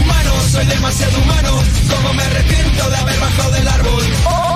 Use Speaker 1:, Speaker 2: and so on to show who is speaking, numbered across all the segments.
Speaker 1: Humano, soy demasiado humano. Como me arrepiento de haber bajado del árbol.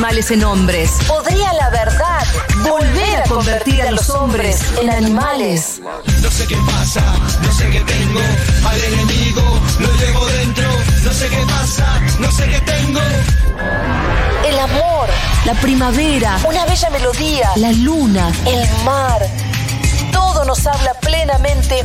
Speaker 2: en hombres. ¿Podría la verdad volver a convertir a los hombres en animales?
Speaker 1: No sé qué pasa, no sé qué tengo. Al enemigo lo llevo dentro. No sé qué pasa, no sé qué tengo.
Speaker 2: El amor, la primavera, una bella melodía, la luna, el mar. Todo nos habla plenamente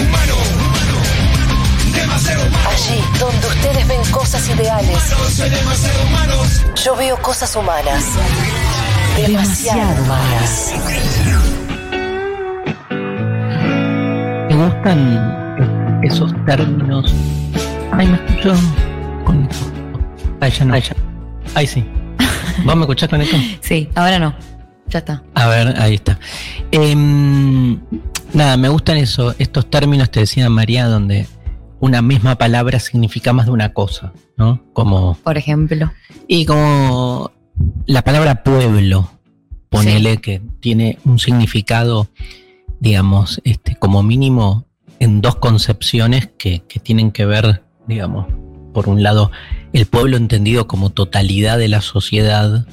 Speaker 1: Humano, humano. Demasiado humano.
Speaker 2: Allí donde ustedes ven cosas ideales,
Speaker 1: Humano, soy demasiado humano.
Speaker 2: yo veo cosas humanas. Demasiado humanas.
Speaker 3: ¿Te gustan esos términos? Ay, me escucho con esto. Ay, ya no. Ay, ya. Ay, sí. ¿Vos me escuchás con esto?
Speaker 4: Sí, ahora no. Ya está.
Speaker 3: A ver, ahí está. Em, nada, me gustan eso, estos términos, te decía María, donde una misma palabra significa más de una cosa, ¿no? Como,
Speaker 4: Por ejemplo.
Speaker 3: y como la palabra pueblo, ponele que tiene un significado, digamos, este, como mínimo en dos concepciones que, que tienen que ver, digamos, por un lado, el pueblo entendido como totalidad de la sociedad,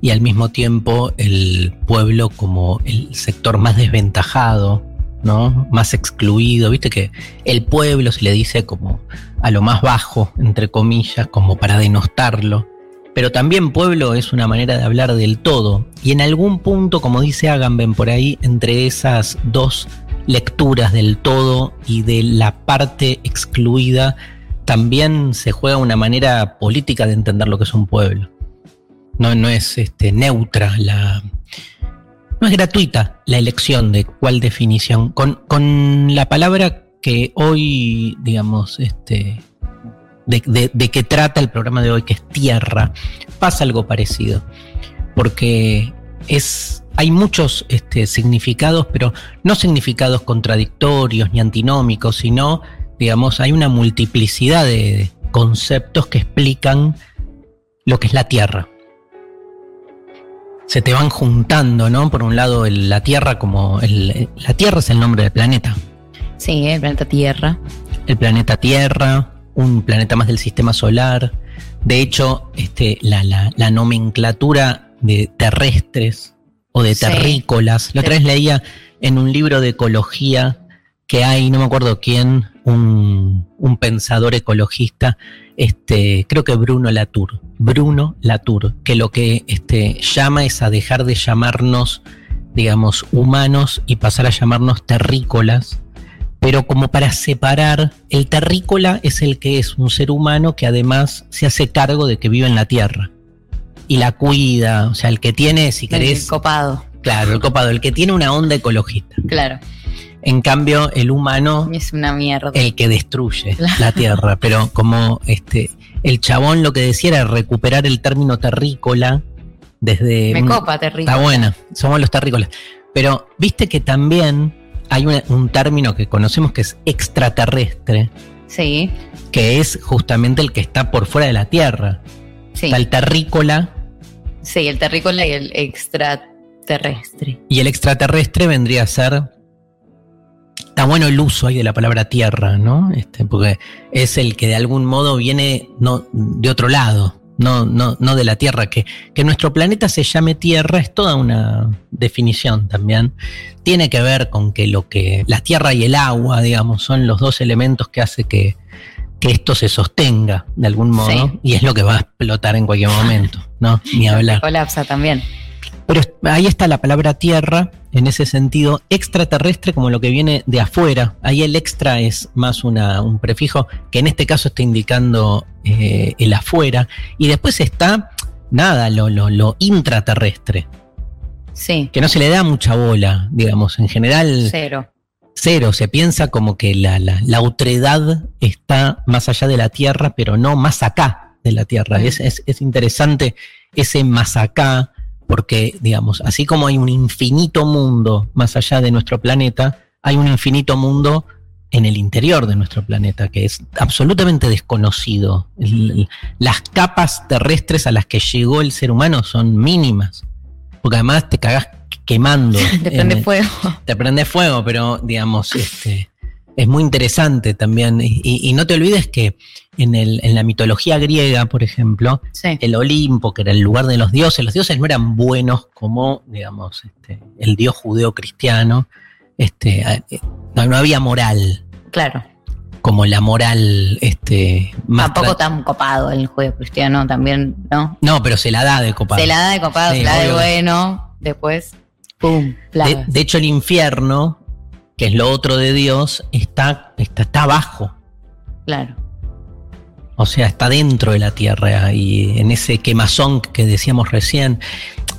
Speaker 3: y al mismo tiempo el pueblo como el sector más desventajado, Más excluido, viste que el pueblo se le dice como a lo más bajo, entre comillas, como para denostarlo. Pero también pueblo es una manera de hablar del todo. Y en algún punto, como dice Agamben por ahí, entre esas dos lecturas del todo y de la parte excluida, también se juega una manera política de entender lo que es un pueblo no, no es este, neutra la. No es gratuita la elección de cuál definición. Con, con la palabra que hoy, digamos, este. De, de, de que trata el programa de hoy, que es tierra, pasa algo parecido. Porque es. Hay muchos este, significados, pero no significados contradictorios ni antinómicos, sino, digamos, hay una multiplicidad de conceptos que explican lo que es la tierra se te van juntando, ¿no? Por un lado, el- la Tierra como... el- la Tierra es el nombre del planeta.
Speaker 4: Sí, el planeta Tierra.
Speaker 3: El planeta Tierra, un planeta más del sistema solar. De hecho, este, la, la- la nomenclatura de terrestres o de
Speaker 4: Sí.
Speaker 3: terrícolas. La otra
Speaker 4: Sí.
Speaker 3: vez leía en un libro de ecología que hay, no me acuerdo quién, un, un pensador ecologista, este, creo que Bruno Latour, Bruno Latour, que lo que este, llama es a dejar de llamarnos, digamos, humanos y pasar a llamarnos terrícolas, pero como para separar, el terrícola es el que es un ser humano que además se hace cargo de que vive en la tierra y la cuida, o sea, el que tiene, si
Speaker 4: El
Speaker 3: querés,
Speaker 4: copado.
Speaker 3: claro, el copado, el que tiene una onda ecologista.
Speaker 4: Claro.
Speaker 3: En cambio, el humano
Speaker 4: Es una mierda.
Speaker 3: el que destruye
Speaker 4: Claro.
Speaker 3: la tierra, pero como este el chabón lo que decía era recuperar el término terrícola desde
Speaker 4: Me copa, terrible.
Speaker 3: Está buena, somos los terrícolas. Pero viste que también hay un término que conocemos que es extraterrestre,
Speaker 4: Sí,
Speaker 3: que es justamente el que está por fuera de la Tierra.
Speaker 4: sí.
Speaker 3: Está el terrícola
Speaker 4: Sí, el terrícola y el extraterrestre.
Speaker 3: y el extraterrestre vendría a ser. Está bueno el uso ahí de la palabra tierra, ¿no? Este, porque es el que de algún modo viene no, de otro lado, no, no, no de la Tierra. Que, que nuestro planeta se llame Tierra es toda una definición también. Tiene que ver con que lo que. La tierra y el agua, digamos, son los dos elementos que hace que, que esto se sostenga de algún modo.
Speaker 4: Sí.
Speaker 3: Y es lo que va a explotar en cualquier momento, ¿no? Ni hablar.
Speaker 4: Colapsa también.
Speaker 3: Pero ahí está la palabra tierra, en ese sentido, extraterrestre como lo que viene de afuera. Ahí el extra es más una, un prefijo que en este caso está indicando eh, el afuera. Y después está, nada, lo, lo, lo intraterrestre,
Speaker 4: Sí,
Speaker 3: que no se le da mucha bola, digamos, en general
Speaker 4: cero.
Speaker 3: cero. Se piensa como que la, la, la otredad está más allá de la Tierra, pero no más acá de la Tierra. Es, es, es interesante ese más acá, porque, digamos, así como hay un infinito mundo más allá de nuestro planeta, hay un infinito mundo en el interior de nuestro planeta, que es absolutamente desconocido. El- las capas terrestres a las que llegó el ser humano son mínimas, porque además te cagás quemando.
Speaker 4: Te prende
Speaker 3: en-
Speaker 4: fuego.
Speaker 3: te prende fuego, pero digamos, este, es muy interesante también. Y, y no te olvides que en, el, en la mitología griega, por ejemplo,
Speaker 4: Sí.
Speaker 3: el Olimpo, que era el lugar de los dioses, los dioses no eran buenos como, digamos, este, el dios judeo-cristiano. Este, no, no había moral,
Speaker 4: Claro.
Speaker 3: como la moral este, más
Speaker 4: Tampoco tan copado el juego cristiano también, ¿no?
Speaker 3: No, pero se la da de copado.
Speaker 4: Se la da de copado,
Speaker 3: Sí,
Speaker 4: se la da de bueno, después, ¡pum!
Speaker 3: De hecho, el infierno, que es lo otro de Dios, está, está, está abajo.
Speaker 4: Claro.
Speaker 3: O sea, está dentro de la tierra y en ese quemazón que decíamos recién.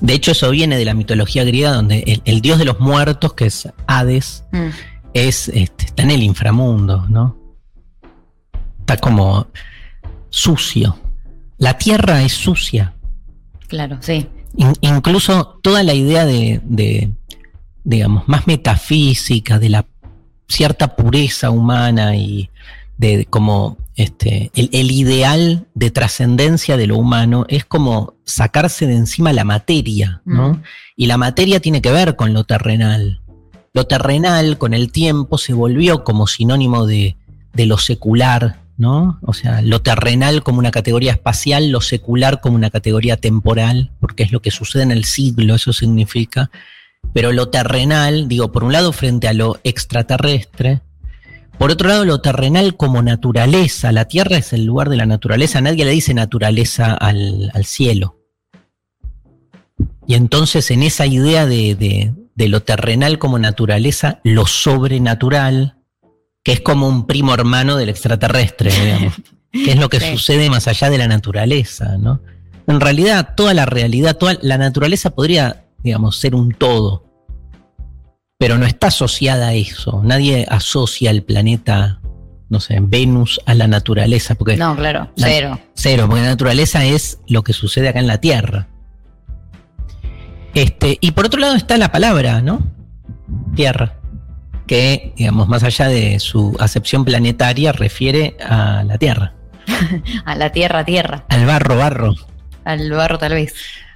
Speaker 3: De hecho, eso viene de la mitología griega, donde el, el dios de los muertos, que es Hades,
Speaker 4: Mm.
Speaker 3: es, este, está en el inframundo, ¿no? Está como sucio. La tierra es sucia.
Speaker 4: Claro, sí.
Speaker 3: In- incluso toda la idea de, de, digamos, más metafísica, de la cierta pureza humana y de como este, el, el ideal de trascendencia de lo humano es como sacarse de encima la materia, ¿no?
Speaker 4: Mm.
Speaker 3: Y la materia tiene que ver con lo terrenal. Lo terrenal con el tiempo se volvió como sinónimo de, de lo secular, ¿no? O sea, lo terrenal como una categoría espacial, lo secular como una categoría temporal, porque es lo que sucede en el siglo, eso significa. Pero lo terrenal, digo, por un lado frente a lo extraterrestre, por otro lado lo terrenal como naturaleza, la Tierra es el lugar de la naturaleza, nadie le dice naturaleza al, al cielo. Y entonces en esa idea de, de- de lo terrenal como naturaleza, lo sobrenatural, que es como un primo hermano del extraterrestre, digamos, que es lo que
Speaker 4: Sí.
Speaker 3: sucede más allá de la naturaleza, ¿no? En realidad, toda la realidad, toda la naturaleza podría, digamos, ser un todo, pero no está asociada a eso. Nadie asocia el planeta, no sé, Venus a la naturaleza, porque
Speaker 4: No, claro,
Speaker 3: La-
Speaker 4: cero.
Speaker 3: Cero, porque la naturaleza es lo que sucede acá en la Tierra. Este, y por otro lado está la palabra, ¿no? Tierra. Que, digamos, más allá de su acepción planetaria, refiere a la Tierra.
Speaker 4: A la tierra, tierra.
Speaker 3: Al barro, barro.
Speaker 4: Al barro, tal vez.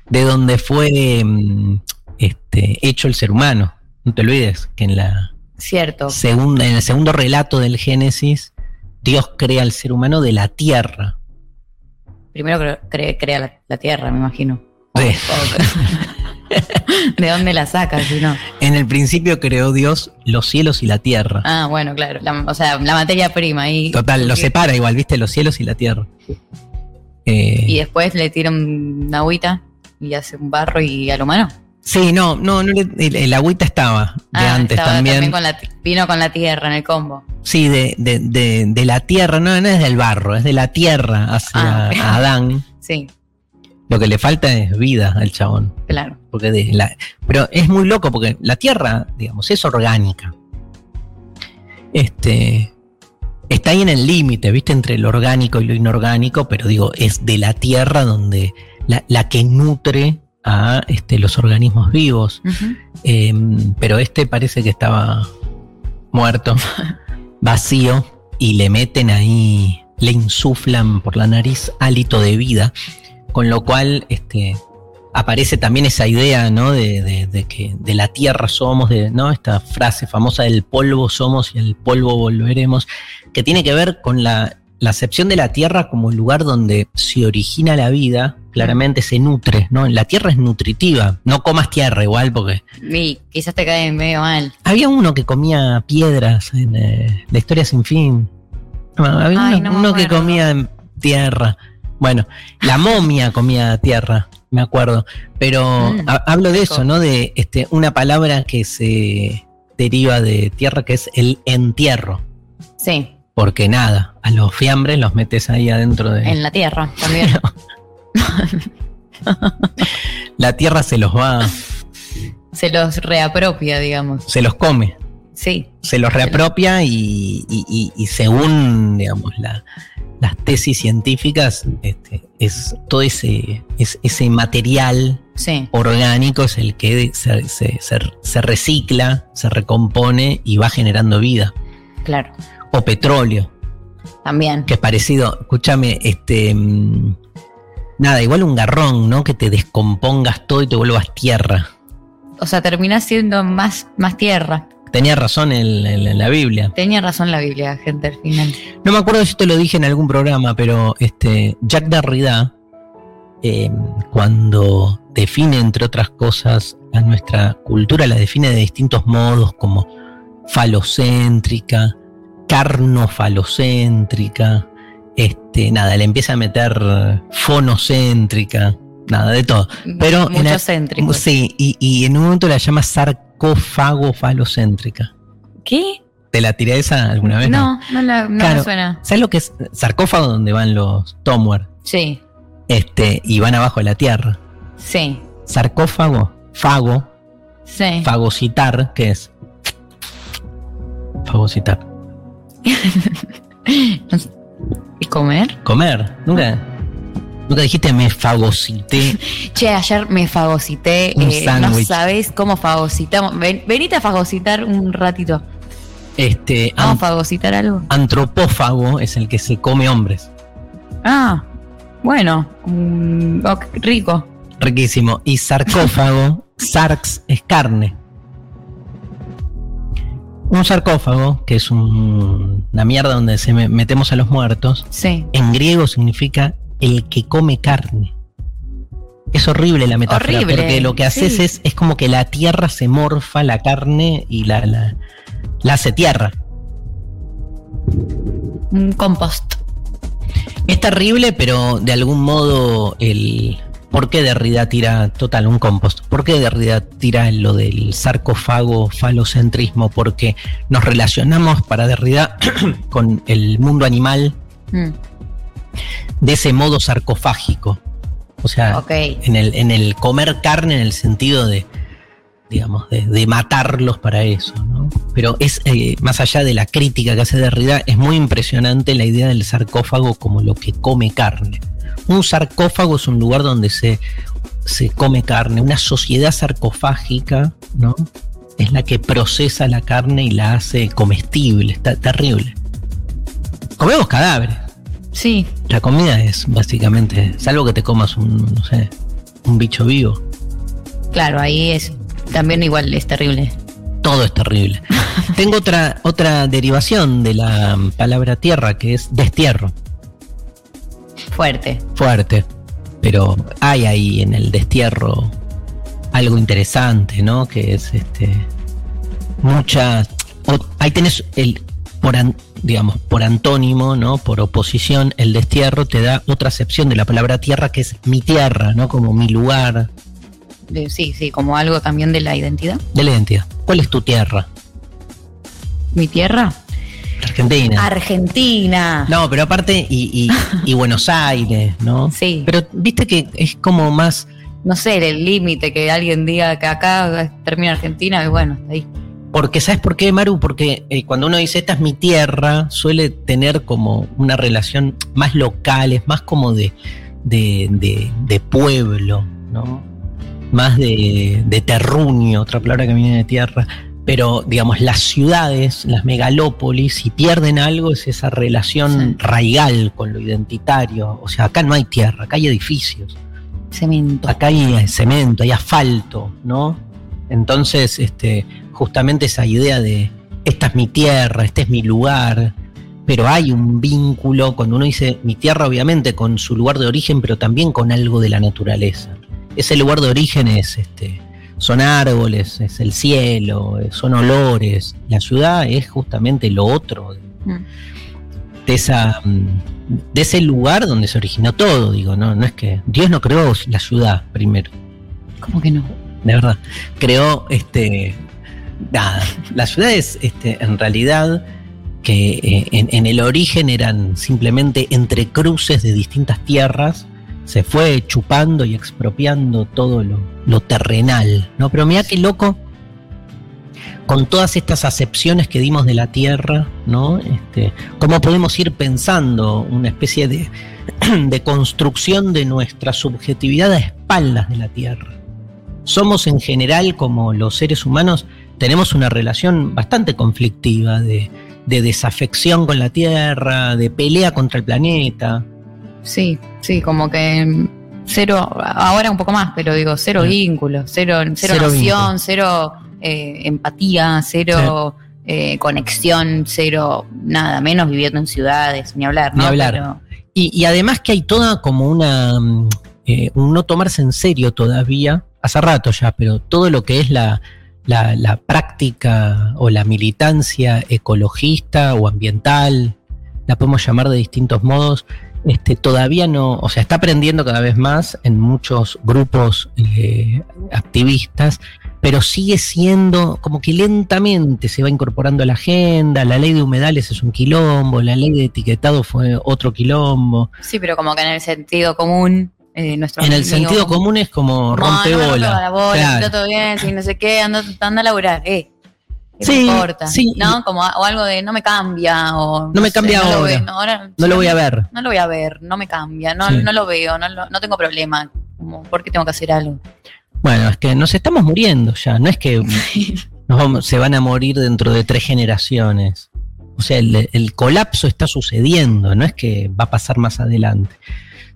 Speaker 3: De donde fue mm, este, hecho el ser humano. No te olvides que en, la
Speaker 4: Cierto.
Speaker 3: segunda, en el segundo relato del Génesis, Dios crea al ser humano de la Tierra.
Speaker 4: Primero cre- cre- crea la, la tierra, me imagino.
Speaker 3: Sí.
Speaker 4: ¿De dónde la sacas si no?
Speaker 3: En el principio creó Dios los cielos y la tierra.
Speaker 4: Ah, bueno, claro. La- o sea, la materia prima ahí.
Speaker 3: Total, lo separa igual, viste, los cielos y la tierra. Eh,
Speaker 4: Y después le tira un- una agüita y hace un barro y al humano.
Speaker 3: sí, no, no, no el, el agüita estaba de
Speaker 4: Ah,
Speaker 3: antes
Speaker 4: estaba
Speaker 3: también.
Speaker 4: con la, vino con la tierra en el combo.
Speaker 3: Sí, de, de, de, de la tierra, no, no es del barro, es de la tierra hacia
Speaker 4: Ah.
Speaker 3: Adán.
Speaker 4: Sí,
Speaker 3: Lo que le falta es vida al chabón.
Speaker 4: claro.
Speaker 3: Porque de la, pero es muy loco porque la tierra, digamos, es orgánica. Este. Está ahí en el límite, ¿viste? Entre lo orgánico y lo inorgánico, pero digo, es de la tierra donde la, la que nutre a este, los organismos vivos. Eh, pero este parece que estaba muerto, vacío, y le meten ahí, le insuflan por la nariz hálito de vida, con lo cual este, aparece también esa idea, ¿no? De, de- de que de la tierra somos, de, ¿no? Esta frase famosa del polvo somos y al polvo volveremos, que tiene que ver con la, la acepción de la tierra como el lugar donde se origina la vida, claramente se nutre, ¿no? La tierra es nutritiva, no comas tierra igual porque
Speaker 4: Y quizás te cae medio mal.
Speaker 3: había uno que comía piedras en eh, la historia sin fin. No, había
Speaker 4: Ay,
Speaker 3: uno,
Speaker 4: no
Speaker 3: uno que comía tierra. Bueno, la momia comía tierra, me acuerdo. Pero
Speaker 4: Mm,
Speaker 3: ha- hablo de
Speaker 4: rico.
Speaker 3: eso, ¿no? De este, una palabra que se deriva de tierra, que es el entierro.
Speaker 4: Sí,
Speaker 3: Porque nada, a los fiambres los metes ahí adentro de.
Speaker 4: en la tierra también.
Speaker 3: La tierra se los va,
Speaker 4: Se los reapropia, digamos.
Speaker 3: se los come.
Speaker 4: Sí,
Speaker 3: se los reapropia y, y- y- y según digamos la- las tesis científicas este, es todo ese es- ese material
Speaker 4: sí.
Speaker 3: orgánico es el que se, se- se- se recicla se recompone y va generando vida
Speaker 4: Claro.
Speaker 3: o petróleo
Speaker 4: También.
Speaker 3: que es parecido escúchame este mm, nada igual un garrón no que te descompongas todo y te vuelvas tierra
Speaker 4: O sea, termina siendo más, más tierra.
Speaker 3: tenía razón en la Biblia
Speaker 4: Tenía razón la Biblia, gente, al final.
Speaker 3: No me acuerdo si te lo dije en algún programa, pero este Jacques Derrida, eh, cuando define, entre otras cosas, a nuestra cultura, la define de distintos modos, como falocéntrica, carnofalocéntrica, este, nada, le empieza a meter fonocéntrica, nada, de todo. Pero en
Speaker 4: Mucho
Speaker 3: el-
Speaker 4: céntrico.
Speaker 3: Sí, y, y en un momento la llama sarcófago falocéntrica.
Speaker 4: ¿Qué?
Speaker 3: ¿Te la tiré esa alguna vez?
Speaker 4: No, no, la- no
Speaker 3: Claro.
Speaker 4: me suena.
Speaker 3: ¿Sabes lo que es sarcófago donde van los Tomware?
Speaker 4: Sí,
Speaker 3: Este, y van abajo de la tierra.
Speaker 4: sí,
Speaker 3: Sarcófago, fago,
Speaker 4: sí.
Speaker 3: fagocitar, ¿qué es? Fagocitar.
Speaker 4: ¿Y comer?
Speaker 3: Comer. Nunca, nunca dijiste me fagocité.
Speaker 4: Che, ayer me fagocité.
Speaker 3: Un
Speaker 4: eh, no sabés cómo fagocitamos. Ven- venite a fagocitar un ratito.
Speaker 3: Este,
Speaker 4: Vamos a fagocitar algo.
Speaker 3: antropófago es el que se come hombres.
Speaker 4: Ah, bueno. mm, rico.
Speaker 3: Riquísimo. Y sarcófago, sarx es carne. Un sarcófago, que es un- una mierda donde se me- metemos a los muertos,
Speaker 4: Sí.
Speaker 3: en griego significa el que come carne. Es horrible la metáfora,
Speaker 4: Horrible,
Speaker 3: porque lo que haces
Speaker 4: sí.
Speaker 3: es, es como que la tierra se morfa la carne y la, la, la hace tierra.
Speaker 4: Un compost.
Speaker 3: Es terrible, pero de algún modo el... ¿Por qué Derrida tira, total, un compost? ¿Por qué Derrida tira lo del sarcófago falocentrismo? Porque nos relacionamos para Derrida con el mundo animal
Speaker 4: Mm,
Speaker 3: de ese modo sarcofágico. O sea, en el, en el comer carne en el sentido de, digamos, de, de matarlos para eso, ¿no? Pero es, eh, más allá de la crítica que hace Derrida, es muy impresionante la idea del sarcófago como lo que come carne. Un sarcófago es un lugar donde se, se come carne, una sociedad sarcofágica, ¿no? Es la que procesa la carne y la hace comestible, está terrible. Comemos cadáveres.
Speaker 4: Sí,
Speaker 3: La comida es básicamente, salvo que te comas un, no sé, un bicho vivo,
Speaker 4: claro, ahí es. También igual es terrible.
Speaker 3: todo es terrible. Tengo otra, otra derivación de la palabra tierra que es destierro,
Speaker 4: Fuerte.
Speaker 3: fuerte, pero hay ahí en el destierro algo interesante, ¿no? Que es este, muchas, o- ahí tenés el, por, an- digamos, por antónimo, ¿no? Por oposición, el destierro te da otra acepción de la palabra tierra que es mi tierra, ¿no? Como mi lugar,
Speaker 4: sí, sí, como algo también de la identidad.
Speaker 3: de la identidad. ¿Cuál es tu tierra?
Speaker 4: ¿Mi tierra?
Speaker 3: Argentina.
Speaker 4: Argentina.
Speaker 3: no, pero aparte, y, y- y Buenos Aires, ¿no?
Speaker 4: Sí.
Speaker 3: Pero viste que es como más,
Speaker 4: No sé, el límite que alguien diga que acá termina Argentina, y bueno, ahí.
Speaker 3: porque ¿sabes por qué, Maru? Porque eh, cuando uno dice esta es mi tierra, suele tener como una relación más local, es más como de, de, de- de pueblo, ¿no? Más de, de terruño, otra palabra que viene de tierra. Pero digamos, las ciudades, las megalópolis, si pierden algo es esa relación
Speaker 4: Sí.
Speaker 3: raigal con lo identitario. O sea, acá no hay tierra, acá hay edificios.
Speaker 4: Cemento.
Speaker 3: Acá hay cemento, hay asfalto, ¿no? Entonces, este, justamente esa idea de esta es mi tierra, este es mi lugar, pero hay un vínculo cuando uno dice mi tierra, obviamente, con su lugar de origen, pero también con algo de la naturaleza. Ese lugar de origen es este, son árboles, es el cielo, eh, son olores. La ciudad es justamente lo otro
Speaker 4: Mm.
Speaker 3: de esa mm, de ese lugar donde se originó todo, digo, no, no es que Dios no creó la ciudad primero,
Speaker 4: ¿Cómo que no?
Speaker 3: de verdad. Creó este nada, las ciudades este en realidad que eh, en, en el origen eran simplemente entrecruces de distintas tierras, se fue chupando y expropiando todo lo, terrenal, ¿no? Pero mira qué loco con todas estas acepciones que dimos de la tierra, ¿no? Este, cómo podemos ir pensando una especie de, de construcción de nuestra subjetividad a espaldas de la tierra. Somos en general, como los seres humanos, tenemos una relación bastante conflictiva de, de desafección con la tierra, de pelea contra el planeta.
Speaker 4: Sí, sí, como que cero, ahora un poco más, pero digo, cero
Speaker 3: Sí.
Speaker 4: vínculo, cero, cero,
Speaker 3: Cero
Speaker 4: noción, cero eh, empatía, cero eh, conexión, cero nada, menos viviendo en ciudades, ni hablar, ¿no?
Speaker 3: Ni hablar.
Speaker 4: Pero-
Speaker 3: Y, y además que hay toda como una mm, eh, un no tomarse en serio todavía, hace rato ya, pero todo lo que es la, la, la práctica o la militancia ecologista o ambiental, la podemos llamar de distintos modos, este, todavía no, o sea, está aprendiendo cada vez más en muchos grupos eh, activistas, pero sigue siendo como que lentamente se va incorporando a la agenda, la ley de humedales es un quilombo, la ley de etiquetado fue otro quilombo.
Speaker 4: sí, pero como que en el sentido común, eh,
Speaker 3: En el sentido común es como
Speaker 4: No,
Speaker 3: rompe
Speaker 4: no
Speaker 3: bola.
Speaker 4: rompa la bola,
Speaker 3: Claro.
Speaker 4: está todo bien, sí, no sé qué, anda, anda a laburar, eh. ¿Qué
Speaker 3: Sí,
Speaker 4: me importa?
Speaker 3: sí.
Speaker 4: ¿No? Como, o algo de no me cambia, o.
Speaker 3: No me cambia
Speaker 4: no
Speaker 3: ahora.
Speaker 4: no, ahora-
Speaker 3: No lo voy a ver.
Speaker 4: No lo voy a ver, no me cambia, no,
Speaker 3: Sí.
Speaker 4: no lo veo, no, no tengo problema. Como, ¿Por qué tengo que hacer algo?
Speaker 3: Bueno, es que nos estamos muriendo ya, no es que nos vamos- se van a morir dentro de tres generaciones. O sea, el, el colapso está sucediendo, no es que va a pasar más adelante.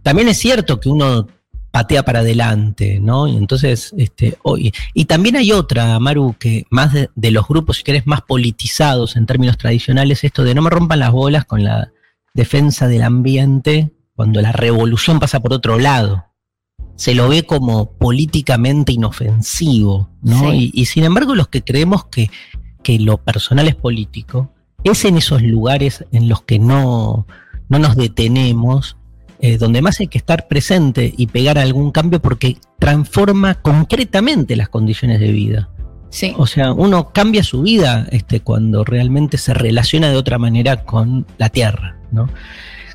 Speaker 3: También es cierto que uno patea para adelante, ¿no? Y entonces, este, hoy, y también hay otra, Maru, que más de, de los grupos, si querés, más politizados en términos tradicionales, esto de no me rompan las bolas con la defensa del ambiente cuando la revolución pasa por otro lado se lo ve como políticamente inofensivo, ¿no?
Speaker 4: Sí.
Speaker 3: Y, y sin embargo, los que creemos que, que lo personal es político, es en esos lugares en los que no, no nos detenemos, eh, donde más hay que estar presente y pegar algún cambio porque transforma concretamente las condiciones de vida.
Speaker 4: Sí.
Speaker 3: O sea, uno cambia su vida este, cuando realmente se relaciona de otra manera con la tierra, ¿no?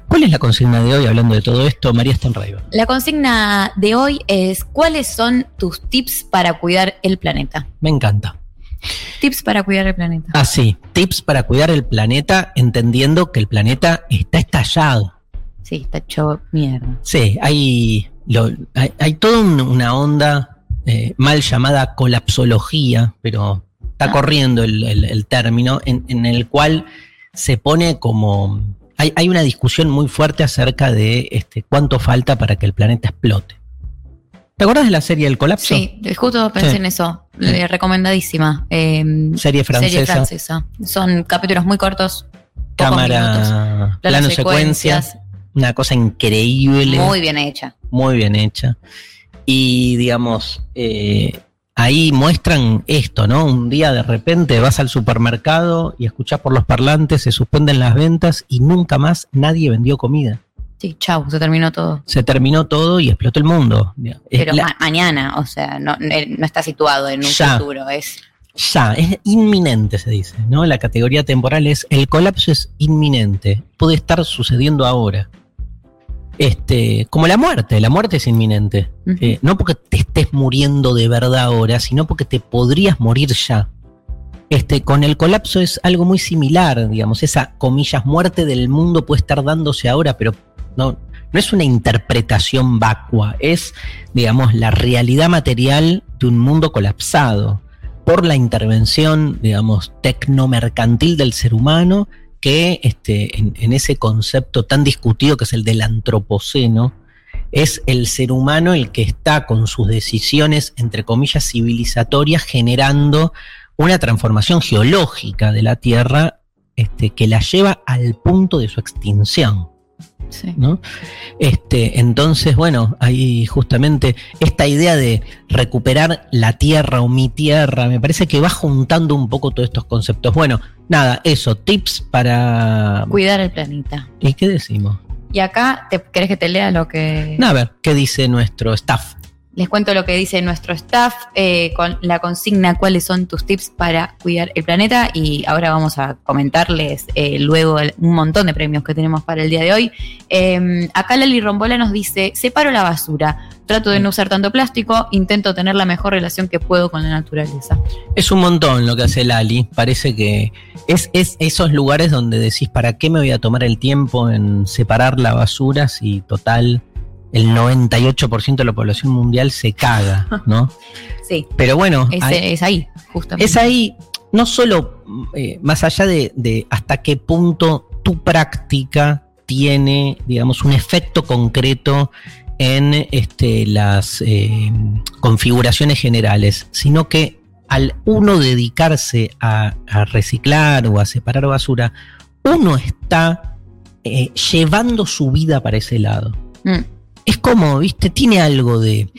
Speaker 3: ¿Cuál es la consigna de hoy hablando de todo esto, María Stanraiva?
Speaker 4: La consigna de hoy es: ¿cuáles son tus tips para cuidar el planeta?
Speaker 3: Me encanta.
Speaker 4: Tips para cuidar el planeta.
Speaker 3: Así, tips para cuidar el planeta, entendiendo que el planeta está estallado.
Speaker 4: Sí, está hecho mierda.
Speaker 3: Sí, hay, lo- hay, hay toda un- una onda eh, mal llamada colapsología, pero está
Speaker 4: Ah.
Speaker 3: corriendo el, el- el término, en, en el cual se pone como... Hay, hay una discusión muy fuerte acerca de este, cuánto falta para que el planeta explote. ¿Te acuerdas de la serie El Colapso?
Speaker 4: Sí, justo pensé
Speaker 3: Sí.
Speaker 4: en eso. Eh, recomendadísima. Eh,
Speaker 3: Serie francesa,
Speaker 4: Serie francesa. Son capítulos muy cortos. pocos minutos.
Speaker 3: cámara, plano secuencia, una cosa increíble.
Speaker 4: Muy bien hecha.
Speaker 3: muy bien hecha. Y digamos, eh, ahí muestran esto, ¿no? Un día de repente vas al supermercado y escuchás por los parlantes, se suspenden las ventas y nunca más nadie vendió comida.
Speaker 4: Sí, chau, se terminó todo.
Speaker 3: Se terminó todo y explotó el mundo.
Speaker 4: Pero
Speaker 3: la-
Speaker 4: ma- mañana, o sea, no, eh, no está situado en un
Speaker 3: Ya.
Speaker 4: futuro. Es
Speaker 3: ya, es inminente, se dice, ¿no? La categoría temporal es el colapso es inminente, puede estar sucediendo ahora. Este, como la muerte, la muerte es inminente. Eh, no porque te estés muriendo de verdad ahora, sino porque te podrías morir ya. Este, con el colapso es algo muy similar, digamos, esa comillas muerte del mundo puede estar dándose ahora, pero no, no es una interpretación vacua, es, digamos, la realidad material de un mundo colapsado. por la intervención, digamos, tecnomercantil del ser humano, que este, en, ese concepto tan discutido que es el del antropoceno, es el ser humano el que está con sus decisiones, entre comillas, civilizatorias, generando una transformación geológica de la Tierra este, que la lleva al punto de su extinción.
Speaker 4: Sí.
Speaker 3: ¿no? Este, entonces, bueno, ahí justamente esta idea de recuperar la tierra o mi tierra, me parece que va juntando un poco todos estos conceptos. Bueno, nada, eso, tips para...
Speaker 4: Cuidar el planeta.
Speaker 3: ¿Y qué decimos?
Speaker 4: Y acá, ¿te, ¿querés que te lea lo que...?
Speaker 3: No, a ver, ¿qué dice nuestro staff?
Speaker 4: Les cuento lo que dice nuestro staff eh, con la consigna cuáles son tus tips para cuidar el planeta y ahora vamos a comentarles eh, luego el- un montón de premios que tenemos para el día de hoy. Eh, acá Lali Rombola nos dice, separo la basura, trato de no usar tanto plástico, intento tener la mejor relación que puedo con la naturaleza.
Speaker 3: Es un montón lo que hace Lali. Parece que es esos lugares donde decís, ¿para qué me voy a tomar el tiempo en separar la basura si total el 98% de la población mundial se caga, ¿no?
Speaker 4: Sí,
Speaker 3: Pero bueno,
Speaker 4: es,
Speaker 3: hay-
Speaker 4: es ahí, justamente.
Speaker 3: es ahí, no solo eh, más allá de, de hasta qué punto tu práctica tiene, digamos, un efecto concreto en este, las eh, configuraciones generales, sino que al uno dedicarse a, a reciclar o a separar basura, uno está eh, llevando su vida para ese lado.
Speaker 4: Mm.
Speaker 3: Es como, viste, tiene algo de...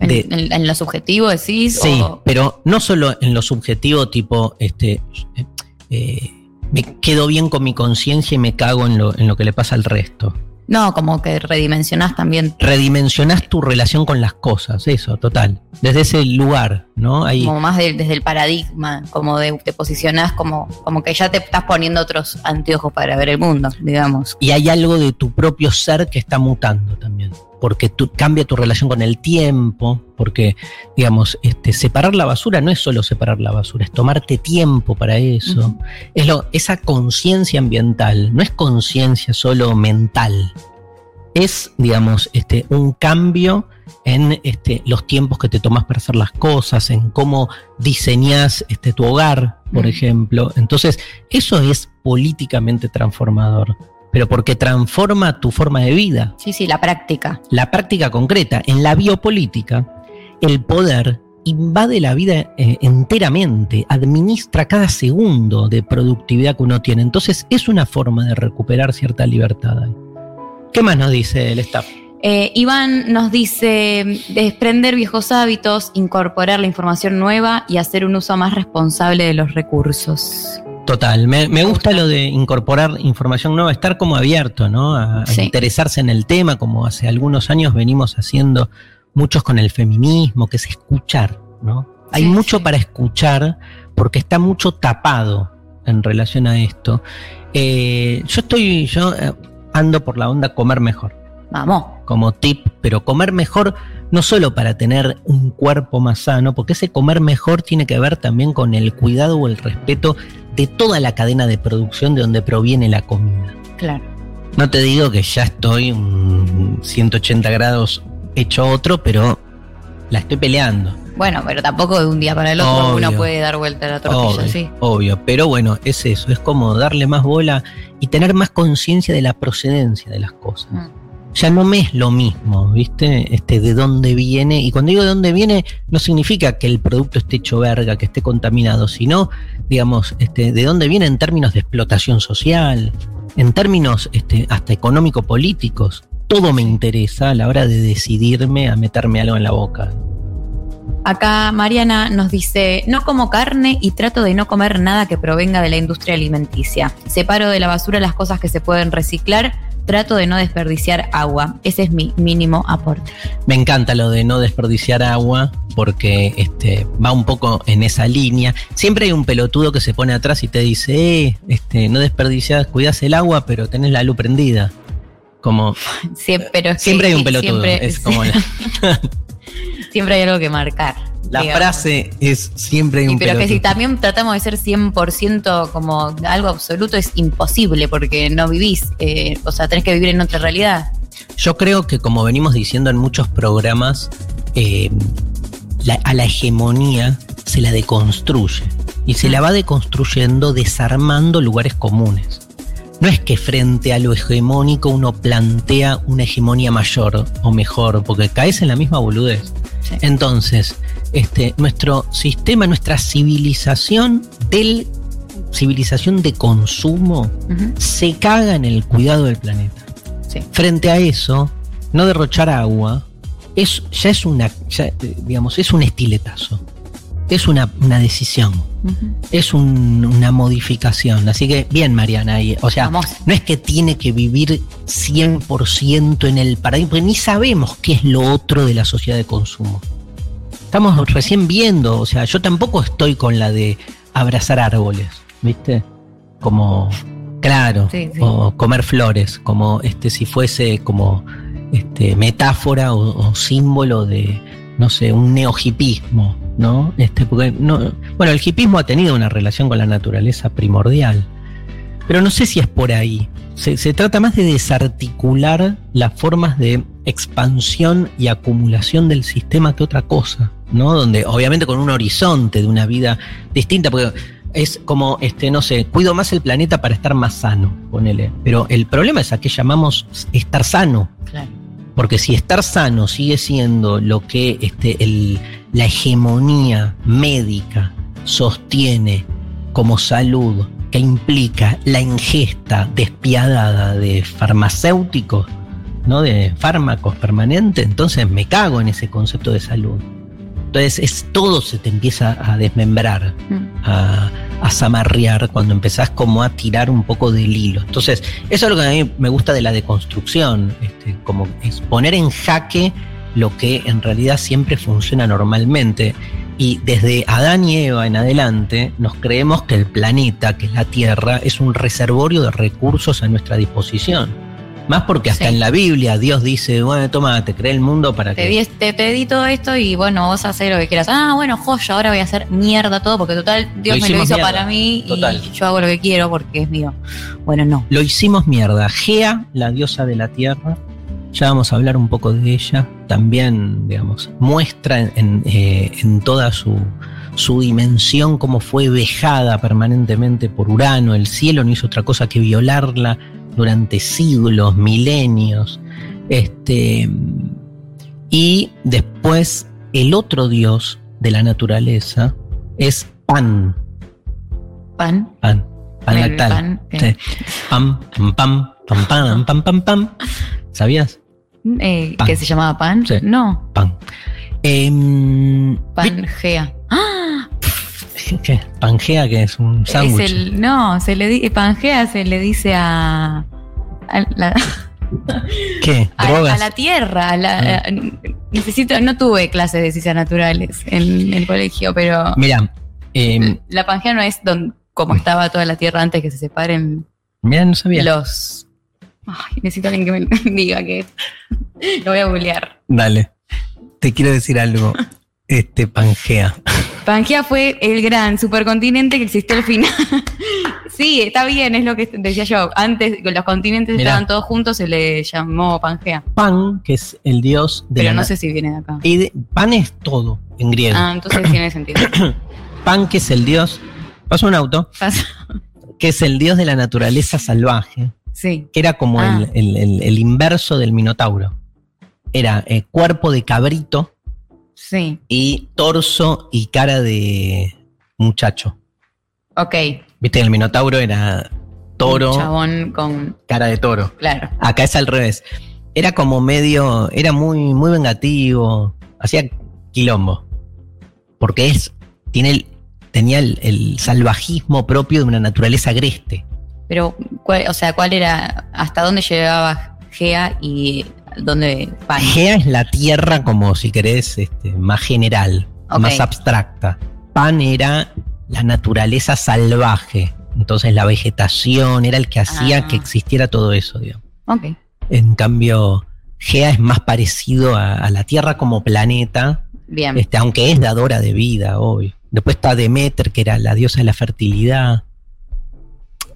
Speaker 4: En,
Speaker 3: de-
Speaker 4: en- en lo subjetivo decís.
Speaker 3: Sí,
Speaker 4: o-
Speaker 3: pero no solo en lo subjetivo, tipo, este, eh, eh, me quedo bien con mi conciencia y me cago en lo, en lo que le pasa al resto.
Speaker 4: no, como que redimensionás también
Speaker 3: Redimensionás tu relación con las cosas, eso, total. Desde ese lugar, ¿no? Ahí,
Speaker 4: como más de- desde el paradigma, como de te posicionás como, como que ya te estás poniendo otros anteojos para ver el mundo, digamos.
Speaker 3: y hay algo de tu propio ser que está mutando también. Porque tú, cambia tu relación con el tiempo, porque, digamos, este, separar la basura no es solo separar la basura, es tomarte tiempo para eso. Es lo, esa conciencia ambiental, no es conciencia solo mental, es, digamos, este, un cambio en este, los tiempos que te tomas para hacer las cosas, en cómo diseñas este, tu hogar, por ejemplo. Entonces, eso es políticamente transformador, pero porque transforma tu forma de vida
Speaker 4: Sí, sí, la práctica.
Speaker 3: la práctica concreta. En la biopolítica, el poder invade la vida eh, enteramente, administra cada segundo de productividad que uno tiene. Entonces es una forma de recuperar cierta libertad. ¿Qué más nos dice el staff?
Speaker 4: Eh, Iván nos dice desprender viejos hábitos, incorporar la información nueva y hacer un uso más responsable de los recursos.
Speaker 3: Total, me, gusta lo de incorporar información nueva, estar como abierto, ¿no? A, interesarse en el tema, como hace algunos años venimos haciendo muchos con el feminismo, que es escuchar, ¿no? Hay
Speaker 4: Sí,
Speaker 3: mucho
Speaker 4: sí.
Speaker 3: para escuchar porque está mucho tapado en relación a esto. Eh, yo estoy, yo eh, ando por la onda comer mejor
Speaker 4: Vamos.
Speaker 3: como tip, pero comer mejor no solo para tener un cuerpo más sano, porque ese comer mejor tiene que ver también con el cuidado o el respeto de toda la cadena de producción de donde proviene la comida.
Speaker 4: Claro.
Speaker 3: No te digo que ya estoy un 180 grados hecho otro, pero la estoy peleando.
Speaker 4: Bueno, pero tampoco de un día para el otro
Speaker 3: Obvio.
Speaker 4: uno puede dar vuelta a la tortilla,
Speaker 3: Obvio,
Speaker 4: sí.
Speaker 3: obvio, pero bueno, es eso, es como darle más bola y tener más conciencia de la procedencia de las cosas.
Speaker 4: Mm.
Speaker 3: Ya no me es lo mismo, ¿viste? Este, de dónde viene. Y cuando digo de dónde viene, no significa que el producto esté hecho verga, que esté contaminado, sino, digamos, este, de dónde viene en términos de explotación social, en términos este, hasta económico-políticos. Todo me interesa a la hora de decidirme a meterme algo en la boca.
Speaker 4: Acá Mariana nos dice, no como carne y trato de no comer nada que provenga de la industria alimenticia. Separo de la basura las cosas que se pueden reciclar, trato de no desperdiciar agua. Ese es mi mínimo aporte.
Speaker 3: Me encanta lo de no desperdiciar agua porque este, va un poco en esa línea. Siempre hay un pelotudo que se pone atrás y te dice, eh, este, no desperdicias, cuidas el agua, pero tenés la luz prendida. Como
Speaker 4: Siempre, pero que
Speaker 3: siempre hay un pelotudo.
Speaker 4: Siempre,
Speaker 3: es como la,
Speaker 4: siempre hay algo que marcar.
Speaker 3: La
Speaker 4: digamos.
Speaker 3: frase es siempre hay un
Speaker 4: pero que si también tratamos de ser 100% como algo absoluto es imposible porque no vivís, eh, o sea, tenés que vivir en otra realidad.
Speaker 3: Yo creo que como venimos diciendo en muchos programas, eh, la- a la hegemonía se la deconstruye. Y se la va deconstruyendo desarmando lugares comunes. No es que frente a lo hegemónico uno plantea una hegemonía mayor o mejor, porque caes en la misma boludez.
Speaker 4: Sí.
Speaker 3: Entonces, este, nuestro sistema, nuestra civilización del civilización de consumo se caga en el cuidado del planeta.
Speaker 4: Sí.
Speaker 3: Frente a eso, no derrochar agua es, ya es una, ya, digamos, es un estiletazo. Es una, una decisión. Es un- una modificación. Así que, bien, Mariana. y- o sea,
Speaker 4: Vamos.
Speaker 3: no es que tiene que vivir 100% en el paradigma, porque ni sabemos qué es lo otro de la sociedad de consumo. Estamos recién viendo, o sea, yo tampoco estoy con la de abrazar árboles, ¿viste? Como, claro,
Speaker 4: Sí, sí.
Speaker 3: o comer flores, como este, si fuese como este, metáfora o, o símbolo de, no sé, un neohipismo, ¿no? Este, porque no, bueno, el hipismo ha tenido una relación con la naturaleza primordial, pero no sé si es por ahí. Se, se trata más de desarticular las formas de expansión y acumulación del sistema que otra cosa, ¿no? Donde obviamente con un horizonte de una vida distinta, porque es como, este, no sé, cuido más el planeta para estar más sano, ponele. Pero el problema es a qué llamamos estar sano.
Speaker 4: Claro.
Speaker 3: Porque si estar sano sigue siendo lo que este, el- la hegemonía médica sostiene como salud, que implica la ingesta despiadada de farmacéuticos, ¿no? de fármacos permanentes, entonces me cago en ese concepto de salud. Entonces es, todo se te empieza a desmembrar
Speaker 4: Mm.
Speaker 3: a, a zamarrear cuando empezás como a tirar un poco del hilo. Entonces, eso es lo que a mí me gusta de la deconstrucción, este, como es poner en jaque lo que en realidad siempre funciona normalmente. Y desde Adán y Eva en adelante nos creemos que el planeta, que es la Tierra, es un reservorio de recursos a nuestra disposición. Más porque hasta
Speaker 4: Sí.
Speaker 3: en la Biblia Dios dice, bueno, toma, te creé el mundo para
Speaker 4: Te
Speaker 3: que...
Speaker 4: di, te, di todo esto y bueno, vos haces lo que quieras. Ah, bueno, joya, ahora voy a hacer mierda todo porque total Dios me lo hizo
Speaker 3: mierda.
Speaker 4: para mí
Speaker 3: Total.
Speaker 4: y yo hago lo que quiero porque es mío. Bueno, no.
Speaker 3: Lo hicimos mierda. Gea, la diosa de la tierra, ya vamos a hablar un poco de ella, también, digamos, muestra en, en, eh, en toda su, su dimensión cómo fue vejada permanentemente por Urano. El cielo no hizo otra cosa que violarla durante siglos, milenios. Este, y después el otro dios de la naturaleza es Pan.
Speaker 4: Pan.
Speaker 3: Pan. Pan
Speaker 4: El
Speaker 3: lactal.
Speaker 4: pan, eh.
Speaker 3: Sí. Pam, pam, pam, pam, pam, pam, pam. ¿Sabías?
Speaker 4: Eh,
Speaker 3: Pan.
Speaker 4: ¿Que se llamaba pan?
Speaker 3: Sí.
Speaker 4: No,
Speaker 3: Pan. Em,
Speaker 4: Pangea.
Speaker 3: ¿Qué? Pangea, que es un sándwich.
Speaker 4: no, se le di, Pangea se le dice a. a la,
Speaker 3: ¿Qué?
Speaker 4: a-
Speaker 3: ¿Drogas?
Speaker 4: a la tierra. a la-
Speaker 3: Ah.
Speaker 4: a- necesito, no tuve clases de ciencias naturales en el colegio, pero
Speaker 3: Mira, em,
Speaker 4: la Pangea no es don- como estaba toda la tierra antes que se separen
Speaker 3: mira, no sabía.
Speaker 4: los. Ay, necesito alguien que me diga que lo voy a googlear.
Speaker 3: Dale. Te quiero decir algo. Este, Pangea.
Speaker 4: Pangea fue el gran supercontinente que existió al final. sí, está bien, es lo que decía yo. Antes los continentes
Speaker 3: Mirá.
Speaker 4: estaban todos juntos, se le llamó Pangea.
Speaker 3: Pan, que es el dios de
Speaker 4: Pero
Speaker 3: la
Speaker 4: no sé si viene de acá.
Speaker 3: y de- pan es todo en griego.
Speaker 4: Ah, entonces tiene sentido.
Speaker 3: Pan, que es el dios. Pasa un auto.
Speaker 4: Pasa-
Speaker 3: Que es el dios de la naturaleza salvaje.
Speaker 4: Sí.
Speaker 3: que era como
Speaker 4: Ah.
Speaker 3: el, el- el- el inverso del Minotauro. Era eh, cuerpo de cabrito
Speaker 4: Sí.
Speaker 3: y torso y cara de muchacho.
Speaker 4: Ok.
Speaker 3: Viste, el Minotauro era toro,
Speaker 4: Un chabón con.
Speaker 3: cara de toro.
Speaker 4: Claro.
Speaker 3: Acá es al revés. Era como medio, era muy, muy vengativo, hacía quilombo. Porque es, tiene el- tenía el, el salvajismo propio de una naturaleza agreste.
Speaker 4: Pero, ¿cuál- o sea, ¿cuál era. ¿Hasta dónde llegaba Gea y dónde Pan?
Speaker 3: Gea es la tierra como si querés, este, más general, más abstracta. Pan era la naturaleza salvaje. Entonces la vegetación era el que hacía
Speaker 4: Ah.
Speaker 3: que existiera todo eso, digamos. En cambio, Gea es más parecido a, a la Tierra como planeta,
Speaker 4: Bien.
Speaker 3: este, aunque es dadora de vida, hoy. Después está Demeter, que era la diosa de la fertilidad.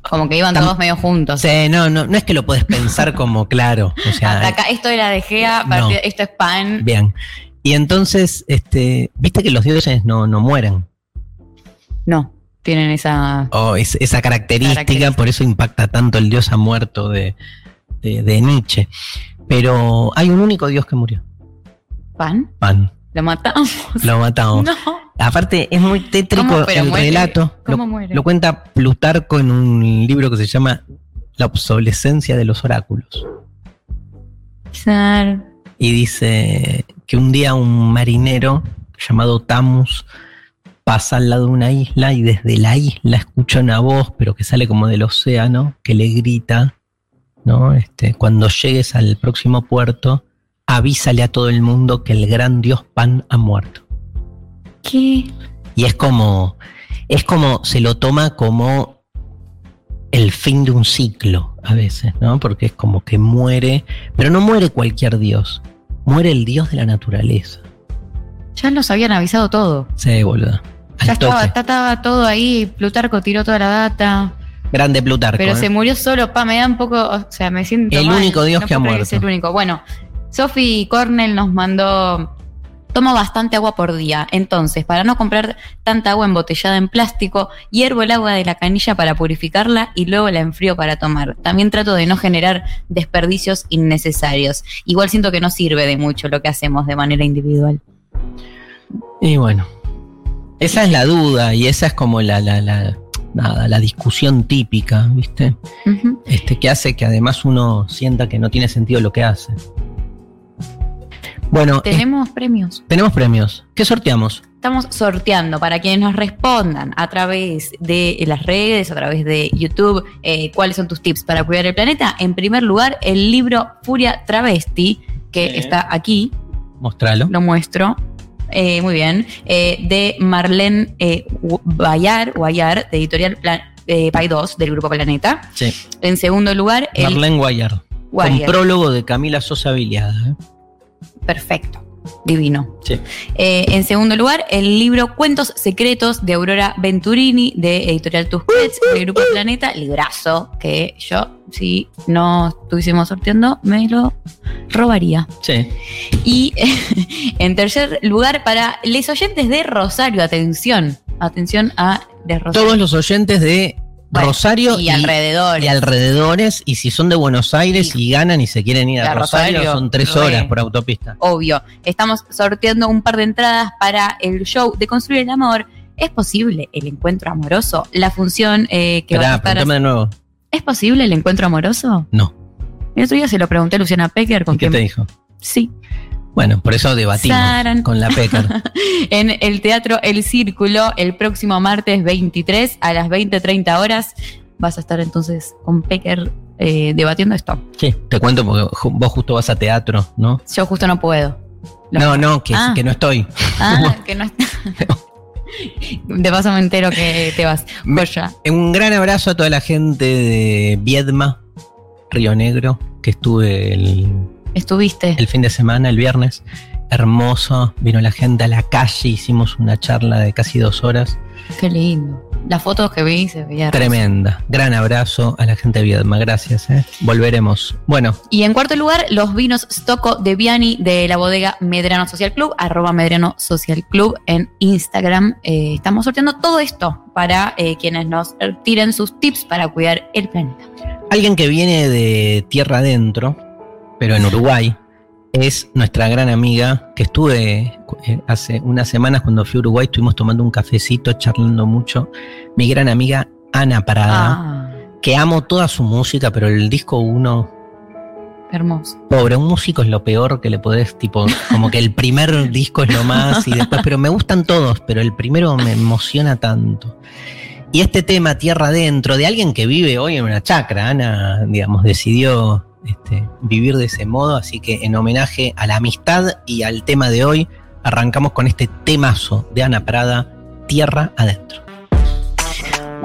Speaker 4: Como que iban
Speaker 3: Tam-
Speaker 4: todos medio juntos.
Speaker 3: Sea, no, no, no es que lo puedes pensar como claro. O sea,
Speaker 4: Hasta acá, esto era de Gea,
Speaker 3: No.
Speaker 4: esto es Pan.
Speaker 3: Bien. Y entonces, este, viste que los dioses no, no mueren.
Speaker 4: No, tienen esa.
Speaker 3: Oh, es- esa característica,
Speaker 4: Característica.
Speaker 3: por eso impacta tanto el dios ha muerto de, de- de Nietzsche. Pero hay un único dios que murió.
Speaker 4: pan.
Speaker 3: Pan.
Speaker 4: Lo matamos.
Speaker 3: Lo matamos.
Speaker 4: No.
Speaker 3: Aparte, es muy tétrico el
Speaker 4: muere.
Speaker 3: relato.
Speaker 4: ¿Cómo
Speaker 3: lo, cuenta Plutarco en un libro que se llama La obsolescencia de los oráculos.
Speaker 4: Claro.
Speaker 3: Y dice que un día un marinero llamado Tamus pasa al lado de una isla y desde la isla escucha una voz, pero que sale como del océano, que le grita, ¿no? Este, cuando llegues al próximo puerto, avísale a todo el mundo que el gran dios Pan ha muerto.
Speaker 4: ¿Qué?
Speaker 3: Y es como, es como, se lo toma como el fin de un ciclo a veces, ¿no? Porque es como que muere, pero no muere cualquier dios, muere el dios de la naturaleza.
Speaker 4: Ya nos habían avisado todo.
Speaker 3: Sí, boludo.
Speaker 4: Ya estaba, estaba todo ahí. Plutarco tiró toda la data.
Speaker 3: Grande Plutarco.
Speaker 4: Pero
Speaker 3: ¿eh?
Speaker 4: se murió solo, pa, me da un poco, o sea, me siento
Speaker 3: El
Speaker 4: mal.
Speaker 3: único Dios que ha
Speaker 4: creer Es el
Speaker 3: muerto.
Speaker 4: único. Bueno, Sophie Cornell nos mandó, tomo bastante agua por día, entonces, para no comprar tanta agua embotellada en plástico, hiervo el agua de la canilla para purificarla y luego la enfrío para tomar. También trato de no generar desperdicios innecesarios. Igual siento que no sirve de mucho lo que hacemos de manera individual.
Speaker 3: Y bueno, esa es la duda y esa es como la, la, la, nada, la discusión típica, ¿viste? Este, que hace que además uno sienta que no tiene sentido lo que hace. Bueno, eh,
Speaker 4: Tenemos premios.
Speaker 3: tenemos premios. ¿Qué sorteamos?
Speaker 4: Estamos sorteando para quienes nos respondan a través de las redes, a través de YouTube, eh, cuáles son tus tips para cuidar el planeta. En primer lugar, el libro Furia Travesti, que
Speaker 3: Sí.
Speaker 4: está aquí,
Speaker 3: Mostralo.
Speaker 4: lo muestro. Eh, muy bien. eh, de Marlene eh, Bayar, Guayar, de editorial Plan, eh, Pay 2, del Grupo Planeta.
Speaker 3: Sí.
Speaker 4: En segundo lugar, el
Speaker 3: Marlene Guayar. Con prólogo de Camila Sosa Viliada.
Speaker 4: Perfecto. Divino.
Speaker 3: Sí.
Speaker 4: Eh, en segundo lugar, el libro Cuentos Secretos de Aurora Venturini de Editorial Tusquets del Grupo Planeta, librazo que yo, si no estuviésemos sorteando, me lo robaría.
Speaker 3: Sí.
Speaker 4: Y en tercer lugar, para les oyentes de Rosario, atención, atención a de Rosario.
Speaker 3: Todos los oyentes de
Speaker 4: Bueno,
Speaker 3: Rosario
Speaker 4: y alrededores.
Speaker 3: y alrededores. Y si son de Buenos Aires y, ganan y se quieren ir a Rosario,
Speaker 4: Rosario,
Speaker 3: son tres
Speaker 4: re.
Speaker 3: horas por autopista.
Speaker 4: obvio. Estamos sorteando un par de entradas para el show de Construir el Amor. ¿Es posible el encuentro amoroso? La función eh, que va a estar...
Speaker 3: de nuevo.
Speaker 4: ¿Es posible el encuentro amoroso?
Speaker 3: No.
Speaker 4: El otro día se lo pregunté a Luciana Pecker con
Speaker 3: ¿Y qué te dijo?
Speaker 4: Sí.
Speaker 3: Bueno, por eso debatimos
Speaker 4: Saran.
Speaker 3: con la PECAR.
Speaker 4: En el Teatro El Círculo, el próximo martes 23 a las 20.30 horas. Vas a estar entonces con Pecker eh, debatiendo esto.
Speaker 3: Sí, te cuento porque vos justo vas a teatro, ¿no?
Speaker 4: Yo justo no puedo.
Speaker 3: No, no, que,
Speaker 4: Ah.
Speaker 3: que no estoy.
Speaker 4: Ah, que no está. De paso me entero que te vas.
Speaker 3: Me-. Un gran abrazo a toda la gente de Viedma, Río Negro, que estuve el,
Speaker 4: Estuviste.
Speaker 3: el fin de semana, el viernes. Hermoso, vino la gente a la calle, hicimos una charla de casi dos horas.
Speaker 4: Qué lindo. Las fotos que vi se veía hermoso.
Speaker 3: Tremenda. Gran abrazo a la gente de Viedma, gracias. ¿eh? Volveremos. Bueno,
Speaker 4: Y en cuarto lugar, los vinos Stocco de Viani de la bodega Medrano Social Club, arroba Medrano Social Club en Instagram. Eh, estamos sorteando todo esto para eh, quienes nos tiren sus tips para cuidar el planeta.
Speaker 3: alguien que viene de tierra adentro, pero en Uruguay, es nuestra gran amiga que estuve eh, hace unas semanas cuando fui a Uruguay, estuvimos tomando un cafecito, charlando mucho. Mi gran amiga Ana Parada,
Speaker 4: Ah,
Speaker 3: que amo toda su música, pero el disco uno,
Speaker 4: hermoso.
Speaker 3: pobre, un músico es lo peor que le podés, tipo, como que el primer disco es lo más y después, pero me gustan todos, pero el primero me emociona tanto. Y este tema, Tierra Adentro, de alguien que vive hoy en una chacra, Ana, digamos, decidió este, vivir de ese modo, así que en homenaje a la amistad y al tema de hoy, arrancamos con este temazo de Ana Prada, Tierra Adentro.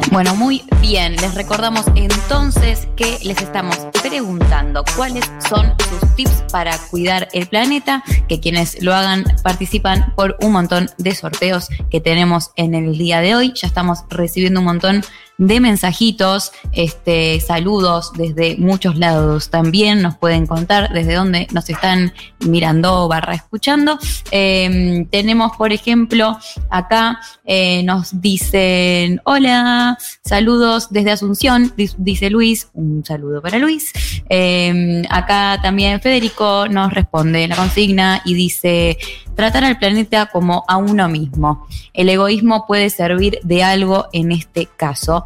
Speaker 4: Bueno, muy bien. Les recordamos entonces que les estamos preguntando cuáles son sus tips para cuidar el planeta, que quienes lo hagan participan por un montón de sorteos que tenemos en el día de hoy. Ya estamos recibiendo un montón de mensajitos, este, saludos desde muchos lados. También nos pueden contar desde dónde nos están mirando barra escuchando. Eh, tenemos, por ejemplo, acá eh, nos dicen, hola, saludos desde Asunción, dice Luis, un saludo para Luis. Eh, acá también Federico nos responde la consigna y dice, tratar al planeta como a uno mismo. El egoísmo puede servir de algo en este caso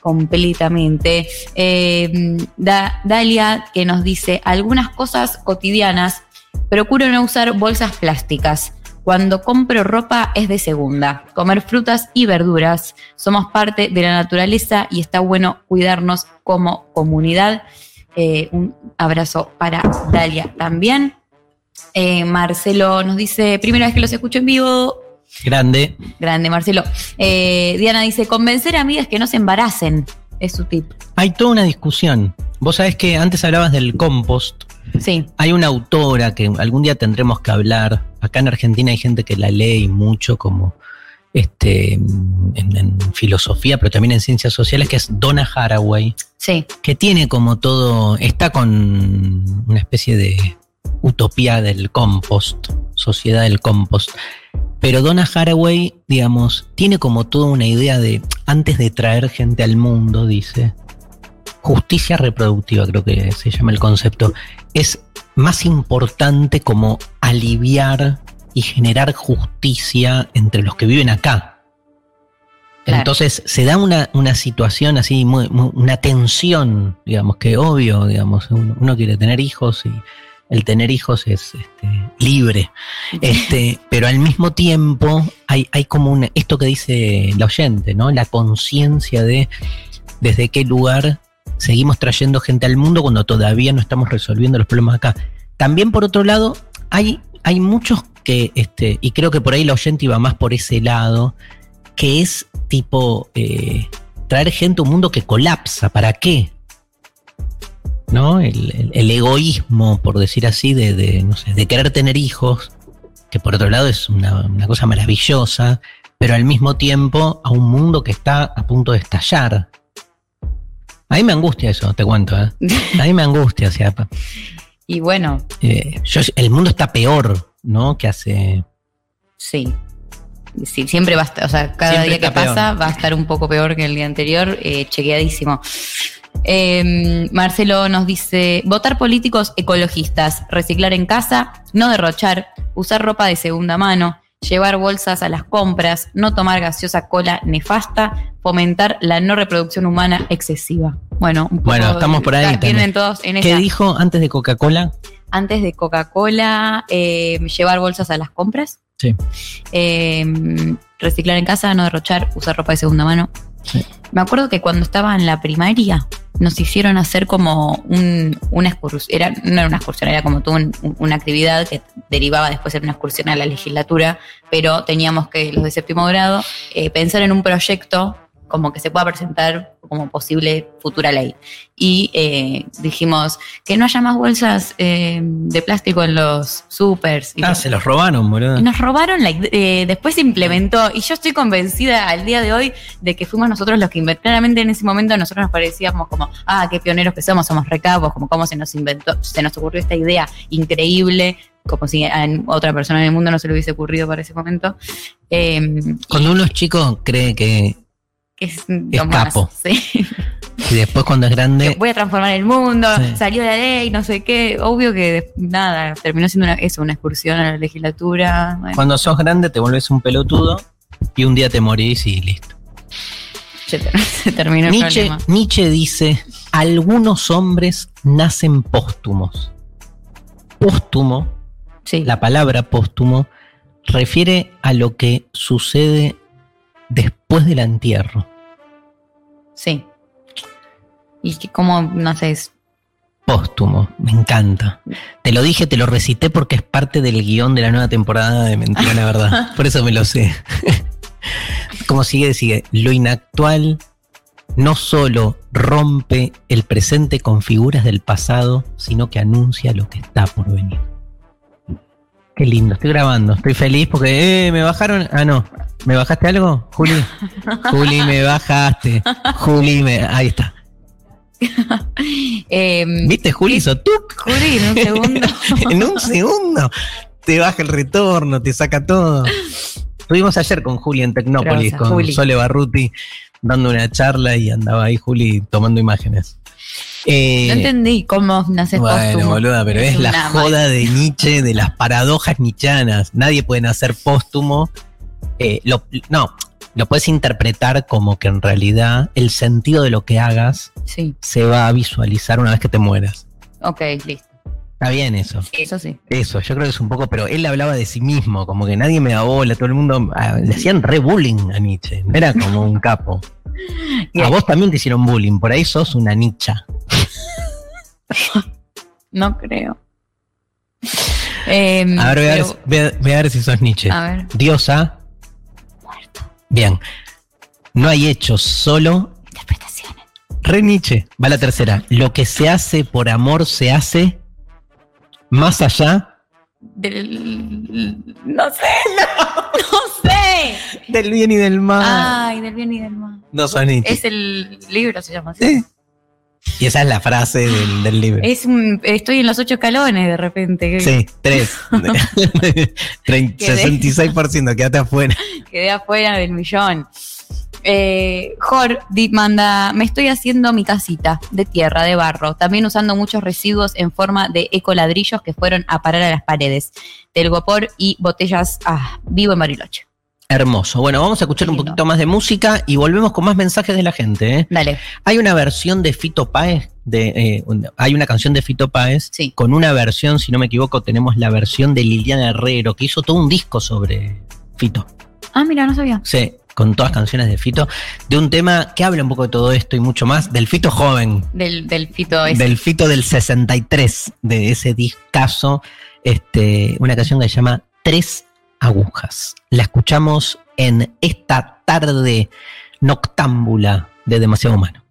Speaker 4: completamente. Eh, Dalia que nos dice algunas cosas cotidianas, procuro no usar bolsas plásticas. Cuando compro ropa es de segunda. Comer frutas y verduras. Somos parte de la naturaleza y está bueno cuidarnos como comunidad. Eh, un abrazo para Dalia también. Eh, Marcelo nos dice, primera vez que los escucho en vivo.
Speaker 3: Grande.
Speaker 4: Grande, Marcelo. Eh, Diana dice, convencer a amigas que no se embaracen. Es su tip.
Speaker 3: Hay toda una discusión. Vos sabés que antes hablabas del compost.
Speaker 4: Sí.
Speaker 3: Hay una autora que algún día tendremos que hablar. Acá en Argentina hay gente que la lee mucho como este, en, en filosofía, pero también en ciencias sociales, que es Donna Haraway.
Speaker 4: Sí.
Speaker 3: que tiene como todo, está con una especie de utopía del compost, sociedad del compost. Pero Donna Haraway, digamos, tiene como toda una idea de, antes de traer gente al mundo, dice, justicia reproductiva, creo que se llama el concepto, es más importante como aliviar y generar justicia entre los que viven acá.
Speaker 4: Claro.
Speaker 3: Entonces se da una, una situación así, muy- muy- una tensión, digamos, que obvio, digamos, uno, uno quiere tener hijos y el tener hijos es este, libre. Este, pero al mismo tiempo hay, hay como un, esto que dice la oyente, ¿no? La conciencia de desde qué lugar seguimos trayendo gente al mundo cuando todavía no estamos resolviendo los problemas acá. También por otro lado, hay, hay muchos que, este, y creo que por ahí la oyente iba más por ese lado, que es tipo eh, traer gente a un mundo que colapsa. ¿Para qué? ¿No? El, el- el egoísmo, por decir así, de, de, no sé, de querer tener hijos, que por otro lado es una, una cosa maravillosa, pero al mismo tiempo a un mundo que está a punto de estallar. A mí me angustia eso, te cuento, ¿eh? A mí me angustia, o sea,
Speaker 4: Y bueno,
Speaker 3: eh, yo- el mundo está peor, ¿no? Que hace...
Speaker 4: sí. Sí, siempre va a estar, o sea, cada día que
Speaker 3: peor.
Speaker 4: pasa va a estar un poco peor que el día anterior, eh, chequeadísimo. Eh, Marcelo nos dice, votar políticos ecologistas, reciclar en casa, no derrochar, usar ropa de segunda mano, llevar bolsas a las compras, no tomar gaseosa cola nefasta, fomentar la no reproducción humana excesiva. Bueno, un poco
Speaker 3: Bueno, estamos por ahí también.
Speaker 4: todos en
Speaker 3: ¿Qué
Speaker 4: esa.
Speaker 3: dijo antes de Coca-Cola?
Speaker 4: Antes de Coca-Cola, eh, llevar bolsas a las compras.
Speaker 3: Sí.
Speaker 4: Eh, reciclar en casa, no derrochar, usar ropa de segunda mano. Me acuerdo que cuando estaba en la primaria nos hicieron hacer como un, una excursión, era, no era una excursión, era como un- una actividad que derivaba después en una excursión a la legislatura, pero teníamos que, los de séptimo grado, eh, pensar en un proyecto como que se pueda presentar como posible futura ley. Y eh, dijimos que no haya más bolsas eh, de plástico en los supers. Y
Speaker 3: Ah, se los robaron, boludo.
Speaker 4: Y nos robaron la eh, después se implementó y yo estoy convencida al día de hoy de que fuimos nosotros los que inventamos. Claramente en ese momento nosotros nos parecíamos como, ah, qué pioneros que somos, somos recapos, como cómo se nos inventó, se nos ocurrió esta idea increíble, como si a otra persona en el mundo no se le hubiese ocurrido para ese momento. Eh,
Speaker 3: Cuando uno es chico cree que...
Speaker 4: es, lo
Speaker 3: capo.
Speaker 4: sí.
Speaker 3: Y después cuando es
Speaker 4: Que
Speaker 3: grande...
Speaker 4: voy a transformar el mundo,
Speaker 3: Sí.
Speaker 4: salió la ley, no sé qué. Obvio que nada, terminó siendo una, eso, una excursión a la legislatura. Bueno,
Speaker 3: Cuando sos grande te vuelves un pelotudo y un día te morís y listo.
Speaker 4: se, ter- se terminó el
Speaker 3: Nietzsche,
Speaker 4: problema.
Speaker 3: Nietzsche dice, algunos hombres nacen póstumos. Póstumo,
Speaker 4: Sí.
Speaker 3: la palabra póstumo, refiere a lo que sucede después del entierro.
Speaker 4: Sí. Y que como, no sé, es-
Speaker 3: Póstumo, me encanta. Te lo dije, te lo recité porque es parte del guion de la nueva temporada de Mentira la Verdad. Por eso me lo sé. Como sigue, sigue. Lo inactual no solo rompe el presente con figuras del pasado, sino que anuncia lo que está por venir. Qué lindo, estoy grabando, estoy feliz porque eh, me bajaron. Ah, no. ¿Me bajaste algo? Juli. Juli, me bajaste. Juli, me. Ahí está.
Speaker 4: Em,
Speaker 3: ¿Viste, Juli? Hizo tuc.
Speaker 4: Juli, en un segundo.
Speaker 3: en un segundo te baja el retorno, te saca todo. Estuvimos ayer con Juli en Tecnópolis, con
Speaker 4: Juli.
Speaker 3: Sole Barruti, dando una charla y andaba ahí Juli tomando imágenes. Eh,
Speaker 4: No entendí cómo naces
Speaker 3: bueno,
Speaker 4: póstumo.
Speaker 3: boluda, pero es, la joda de Nietzsche, de las paradojas nietzschanas. Nadie puede nacer póstumo. Eh, lo- no, lo puedes interpretar como que en realidad el sentido de lo que hagas
Speaker 4: Sí,
Speaker 3: se va a visualizar una vez que te mueras.
Speaker 4: ok, listo.
Speaker 3: Está bien eso.
Speaker 4: Eso sí.
Speaker 3: Eso, yo creo que es un poco, pero él hablaba de sí mismo, como que nadie me da bola, todo el mundo, ah, le hacían re bullying a Nietzsche, era como un capo. A vos también te hicieron bullying, por ahí sos una nicha.
Speaker 4: No creo. Em,
Speaker 3: A ver, voy a ver, voy a- voy a ver si sos Nietzsche.
Speaker 4: a ver.
Speaker 3: Diosa. Bien. No hay hechos, solo.
Speaker 4: Interpretaciones.
Speaker 3: Re Nietzsche. Va la tercera. Lo que se hace por amor se hace más allá
Speaker 4: Del... No sé, no, no sé.
Speaker 3: del bien y del mal.
Speaker 4: Ay, del bien y del mal.
Speaker 3: no Nietzsche.
Speaker 4: Es el libro, se llama así.
Speaker 3: Sí. Y esa es la frase del, del libro.
Speaker 4: Es un, estoy en los ocho escalones de repente.
Speaker 3: Sí, tres. Trein-
Speaker 4: Quedé.
Speaker 3: 66%, quédate afuera.
Speaker 4: Quedé afuera del millón. Eh, Jor manda, me estoy haciendo mi casita de tierra, de barro, también usando muchos residuos en forma de ecoladrillos que fueron a parar a las paredes, del gopor y botellas, ah, vivo en Bariloche.
Speaker 3: Hermoso. Bueno, vamos a escuchar un poquito más de música y volvemos con más mensajes de la gente. ¿eh?
Speaker 4: Dale,
Speaker 3: Hay una versión de Fito Páez, de, eh, un- hay una canción de Fito Páez
Speaker 4: Sí.
Speaker 3: con una versión, si no me equivoco, tenemos la versión de Liliana Herrero, que hizo todo un disco sobre Fito.
Speaker 4: ah, mira, no sabía.
Speaker 3: Sí, con todas canciones de Fito, de un tema que habla un poco de todo esto y mucho más, del Fito joven,
Speaker 4: Del, del fito ese.
Speaker 3: del Fito del 63, de ese discazo, este, una canción que se llama Tres Agujas. La escuchamos en esta tarde noctámbula de Demasiado Humano.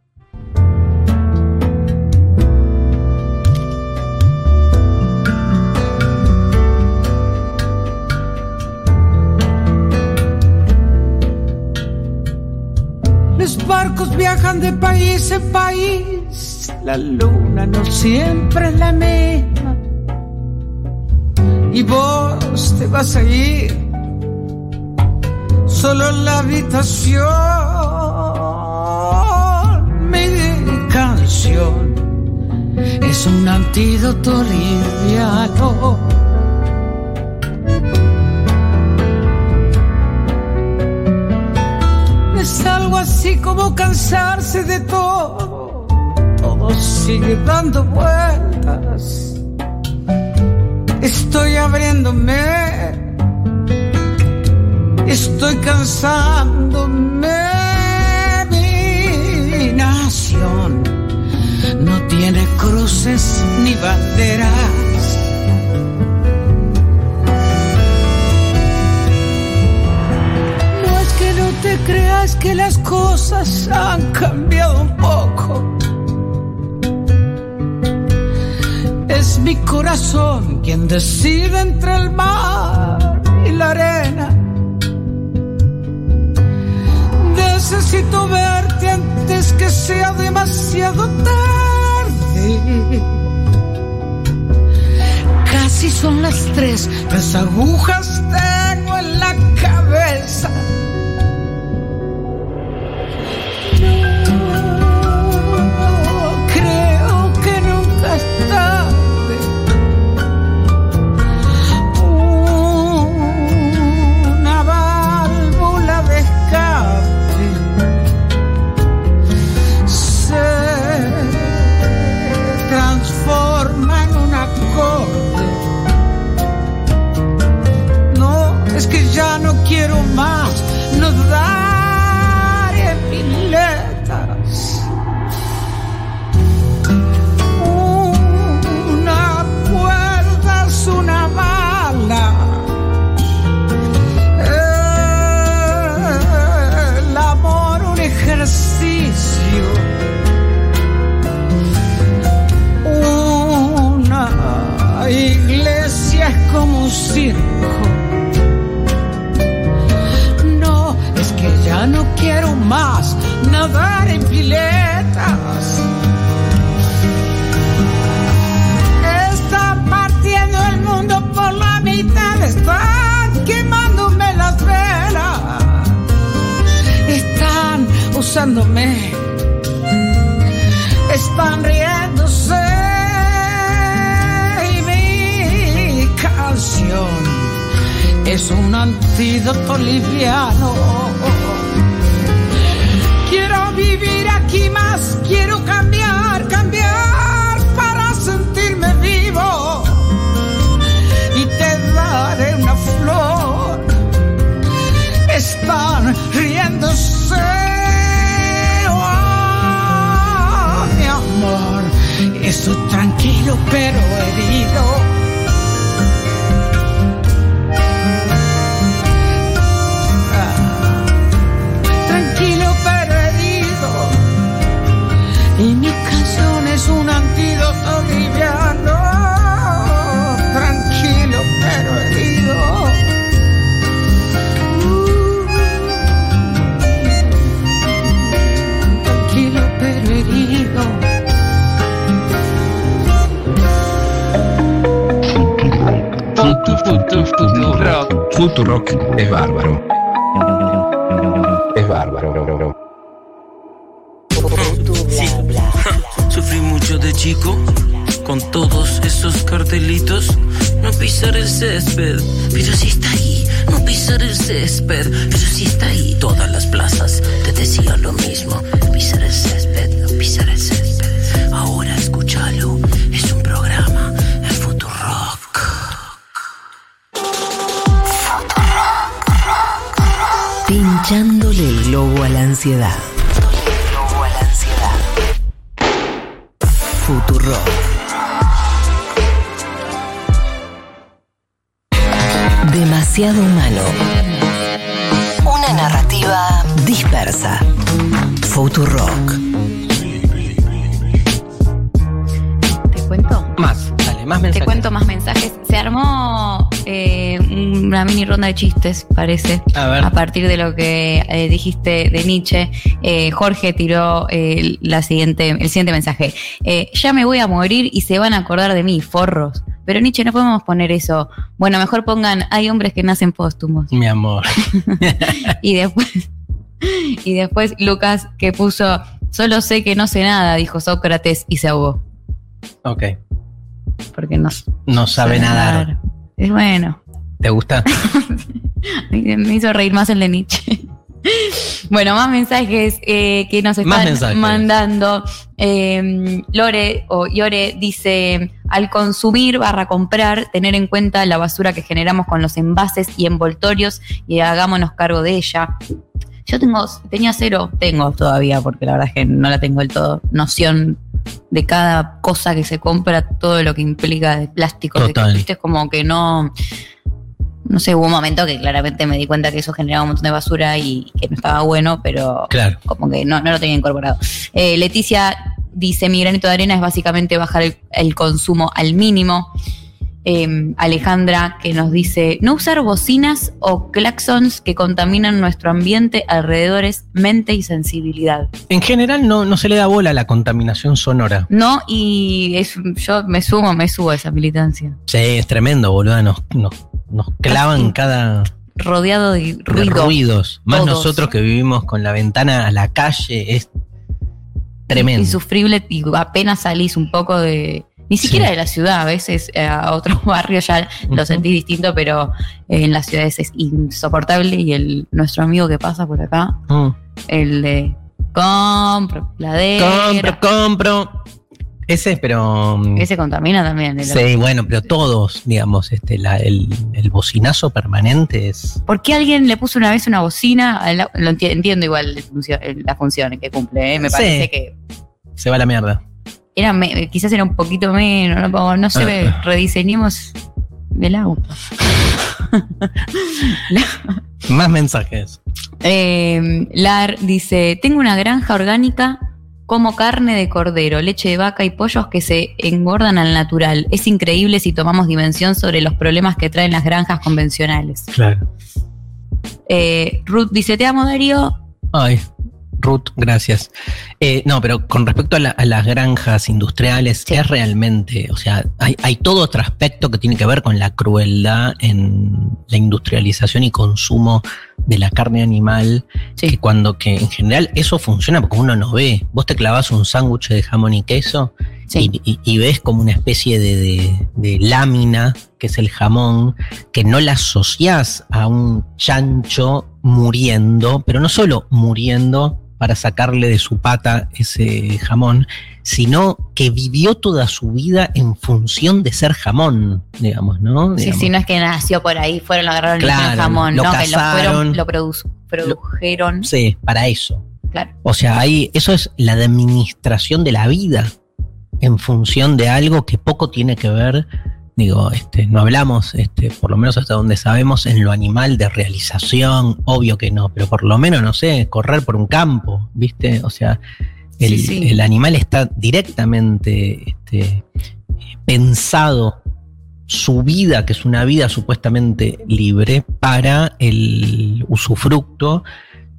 Speaker 5: Los barcos viajan de país en país, la luna no siempre es la misma. Y vos te vas a ir solo en la habitación. Mi canción es un antídoto liviano. Es algo así como cansarse de todo. Todo sigue dando vueltas. Estoy abriéndome. Estoy cansándome. Mi nación no tiene cruces ni banderas. Cosas han cambiado un poco. Es mi corazón quien decide entre el mar y la arena. Necesito verte antes que sea demasiado tarde. Casi son las tres, las agujas tengo acorde. No, nadar en piletas. Está partiendo el mundo por la mitad, están quemándome las velas, están usándome, están riéndose y mi canción es un antídoto liviano. Aquí más, quiero cambiar, cambiar para sentirme vivo. Y te daré una flor. Están riéndose. Oh, mi amor, estoy tranquilo pero herido.
Speaker 6: Futurock. Es bárbaro. Es bárbaro.
Speaker 7: Sufrí mucho de chico con todos esos cartelitos. No pisar el césped, pero sí está ahí. No pisar el césped, pero sí está ahí. Todas las plazas te decían lo mismo. Pisar el césped, no pisar el césped.
Speaker 2: Ansiedad. Globo a la ansiedad. Futuro. Demasiado humano. Una narrativa dispersa. Futurock.
Speaker 4: ¿Te cuento?
Speaker 3: Más, dale, más
Speaker 4: Te
Speaker 3: mensajes.
Speaker 4: cuento más mensajes. Una mini ronda de chistes, parece.
Speaker 3: A ver.
Speaker 4: A partir de lo que eh, dijiste de Nietzsche, eh, Jorge tiró eh, la siguiente, el siguiente mensaje. Ya me voy a morir y se van a acordar de mí, forros. Pero Nietzsche, no podemos poner eso. Bueno, mejor pongan, hay hombres que nacen póstumos.
Speaker 3: Mi amor.
Speaker 4: Y después, y después Lucas que puso, solo sé que no sé nada, dijo Sócrates y se ahogó.
Speaker 3: Ok.
Speaker 4: Porque no
Speaker 3: No sabe nadar.
Speaker 4: Es bueno.
Speaker 3: ¿Te gusta?
Speaker 4: Me hizo reír más el de Nietzsche. Bueno, más mensajes eh, que nos están mandando. Eh, Lore o Yore dice, al consumir barra comprar, tener en cuenta la basura que generamos con los envases y envoltorios y hagámonos cargo de ella. Yo tengo, tenía cero, tengo todavía, porque la verdad es que no la tengo del todo, noción de cada cosa que se compra, todo lo que implica de plástico. de que,
Speaker 3: Total.
Speaker 4: viste, es como que no, no sé, hubo un momento que claramente me di cuenta que eso generaba un montón de basura y que no estaba bueno, pero
Speaker 3: Claro.
Speaker 4: como que no, no lo tenía incorporado. Eh, Leticia dice, mi granito de arena es básicamente bajar el, el consumo al mínimo. Eh, Alejandra que nos dice, no usar bocinas o claxons que contaminan nuestro ambiente, alrededores, mente y sensibilidad.
Speaker 3: En general no, no se le da bola a la contaminación sonora.
Speaker 4: No, y es, yo me sumo, me subo a esa militancia.
Speaker 3: Sí, es tremendo, boludo. Nos, nos, nos clavan cada
Speaker 4: Rodeado de
Speaker 3: de
Speaker 4: ruido.
Speaker 3: ruidos. Más
Speaker 4: Todos.
Speaker 3: nosotros que vivimos con la ventana a la calle, es tremendo.
Speaker 4: insufrible y apenas salís un poco de. Ni siquiera
Speaker 3: Sí.
Speaker 4: de la ciudad, a veces eh, a otros barrios ya lo
Speaker 3: Ujú.
Speaker 4: sentís distinto, pero en las ciudades es insoportable. Y el nuestro amigo que pasa por acá,
Speaker 3: Mm.
Speaker 4: el de compro, ladera,
Speaker 3: Compro, compro. Ese, pero. mm,
Speaker 4: ese contamina también. el-
Speaker 3: Sí, bueno, pero todos, digamos, este, la- el, el bocinazo permanente es.
Speaker 4: ¿Por qué alguien le puso una vez una bocina? Lo enti- entiendo igual las funciones que cumple, ¿eh? me
Speaker 3: Sí.
Speaker 4: parece que
Speaker 3: Se va a la mierda.
Speaker 4: era me- quizás era un poquito menos, no, no sé,
Speaker 3: Ah.
Speaker 4: rediseñemos el auto.
Speaker 3: Más mensajes.
Speaker 4: Eh, Lar dice, tengo una granja orgánica como carne de cordero, leche de vaca y pollos que se engordan al natural. Es increíble si tomamos dimensión sobre los problemas que traen las granjas convencionales.
Speaker 3: Claro.
Speaker 4: Eh, Ruth dice, te amo Darío.
Speaker 3: Ay, Ruth, gracias. Eh, no, pero con respecto a, la- a las granjas industriales,
Speaker 4: Sí.
Speaker 3: es realmente, o sea, hay, hay todo otro aspecto que tiene que ver con la crueldad en la industrialización y consumo de la carne animal,
Speaker 4: Sí.
Speaker 3: que cuando que en general eso funciona porque uno no ve. Vos te clavas un sándwich de jamón y queso
Speaker 4: Sí.
Speaker 3: y, y- y ves como una especie de, de- de lámina, que es el jamón, que no la asociás a un chancho muriendo, pero no solo muriendo para sacarle de su pata ese jamón, sino que vivió toda su vida en función de ser jamón, digamos, ¿no?
Speaker 4: Sí,
Speaker 3: Digamos.
Speaker 4: sí, no es que nació por ahí, fueron, lo agarraron
Speaker 3: Claro,
Speaker 4: hicieron jamón,
Speaker 3: lo
Speaker 4: no, que lo
Speaker 3: cazaron.
Speaker 4: fueron, lo produ- produjeron.
Speaker 3: Sí, para eso.
Speaker 4: Claro.
Speaker 3: O sea, ahí, eso es la administración de la vida en función de algo que poco tiene que ver, digo, este, no hablamos, este, por lo menos hasta donde sabemos, en lo animal de realización, obvio que no, pero por lo menos, no sé, correr por un campo, ¿viste? O sea, el,
Speaker 4: Sí, sí.
Speaker 3: el animal está directamente este, pensado su vida, que es una vida supuestamente libre, para el usufructo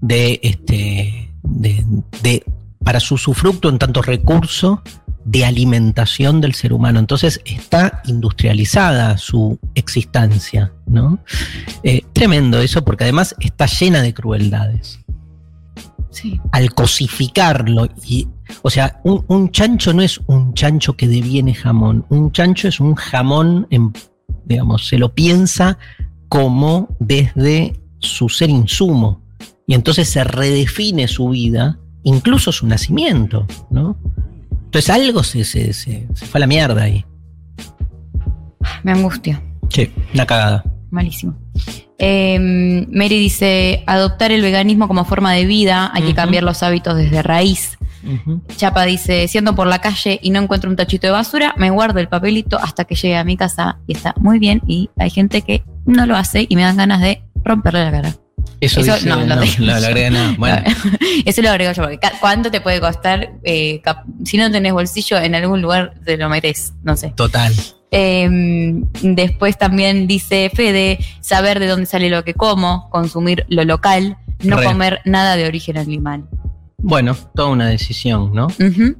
Speaker 3: de este de, de- para su usufructo en tanto recurso de alimentación del ser humano. Entonces está industrializada su existencia, ¿no? Eh, tremendo eso, porque además está llena de crueldades.
Speaker 4: Sí.
Speaker 3: Al cosificarlo, y, o sea, un, un chancho no es un chancho que deviene jamón, un chancho es un jamón, en, digamos, se lo piensa como desde su ser insumo. Y entonces se redefine su vida, incluso su nacimiento, ¿no? Entonces algo se, se, se- se fue a la mierda ahí.
Speaker 4: Me angustia.
Speaker 3: Sí, una cagada.
Speaker 4: Malísimo. Eh, Mary dice, adoptar el veganismo como forma de vida, hay que cambiar los hábitos desde raíz. Chapa dice, siendo por la calle y no encuentro un tachito de basura, me guardo el papelito hasta que llegue a mi casa y está muy bien. Y hay gente que no lo hace y me dan ganas de romperle la cara.
Speaker 3: Eso,
Speaker 4: Eso
Speaker 3: dice-
Speaker 4: no, lo
Speaker 3: no, lo- lo agrega nada. Bueno,
Speaker 4: Eso lo agrego yo, porque ¿cuánto te puede costar? eh, si no tenés bolsillo, en algún lugar te lo metes, no sé.
Speaker 3: total.
Speaker 4: Eh, después también dice Fede, saber de dónde sale lo que como, consumir lo local, no
Speaker 3: Re.
Speaker 4: comer nada de origen animal.
Speaker 3: Bueno, toda una decisión, ¿no?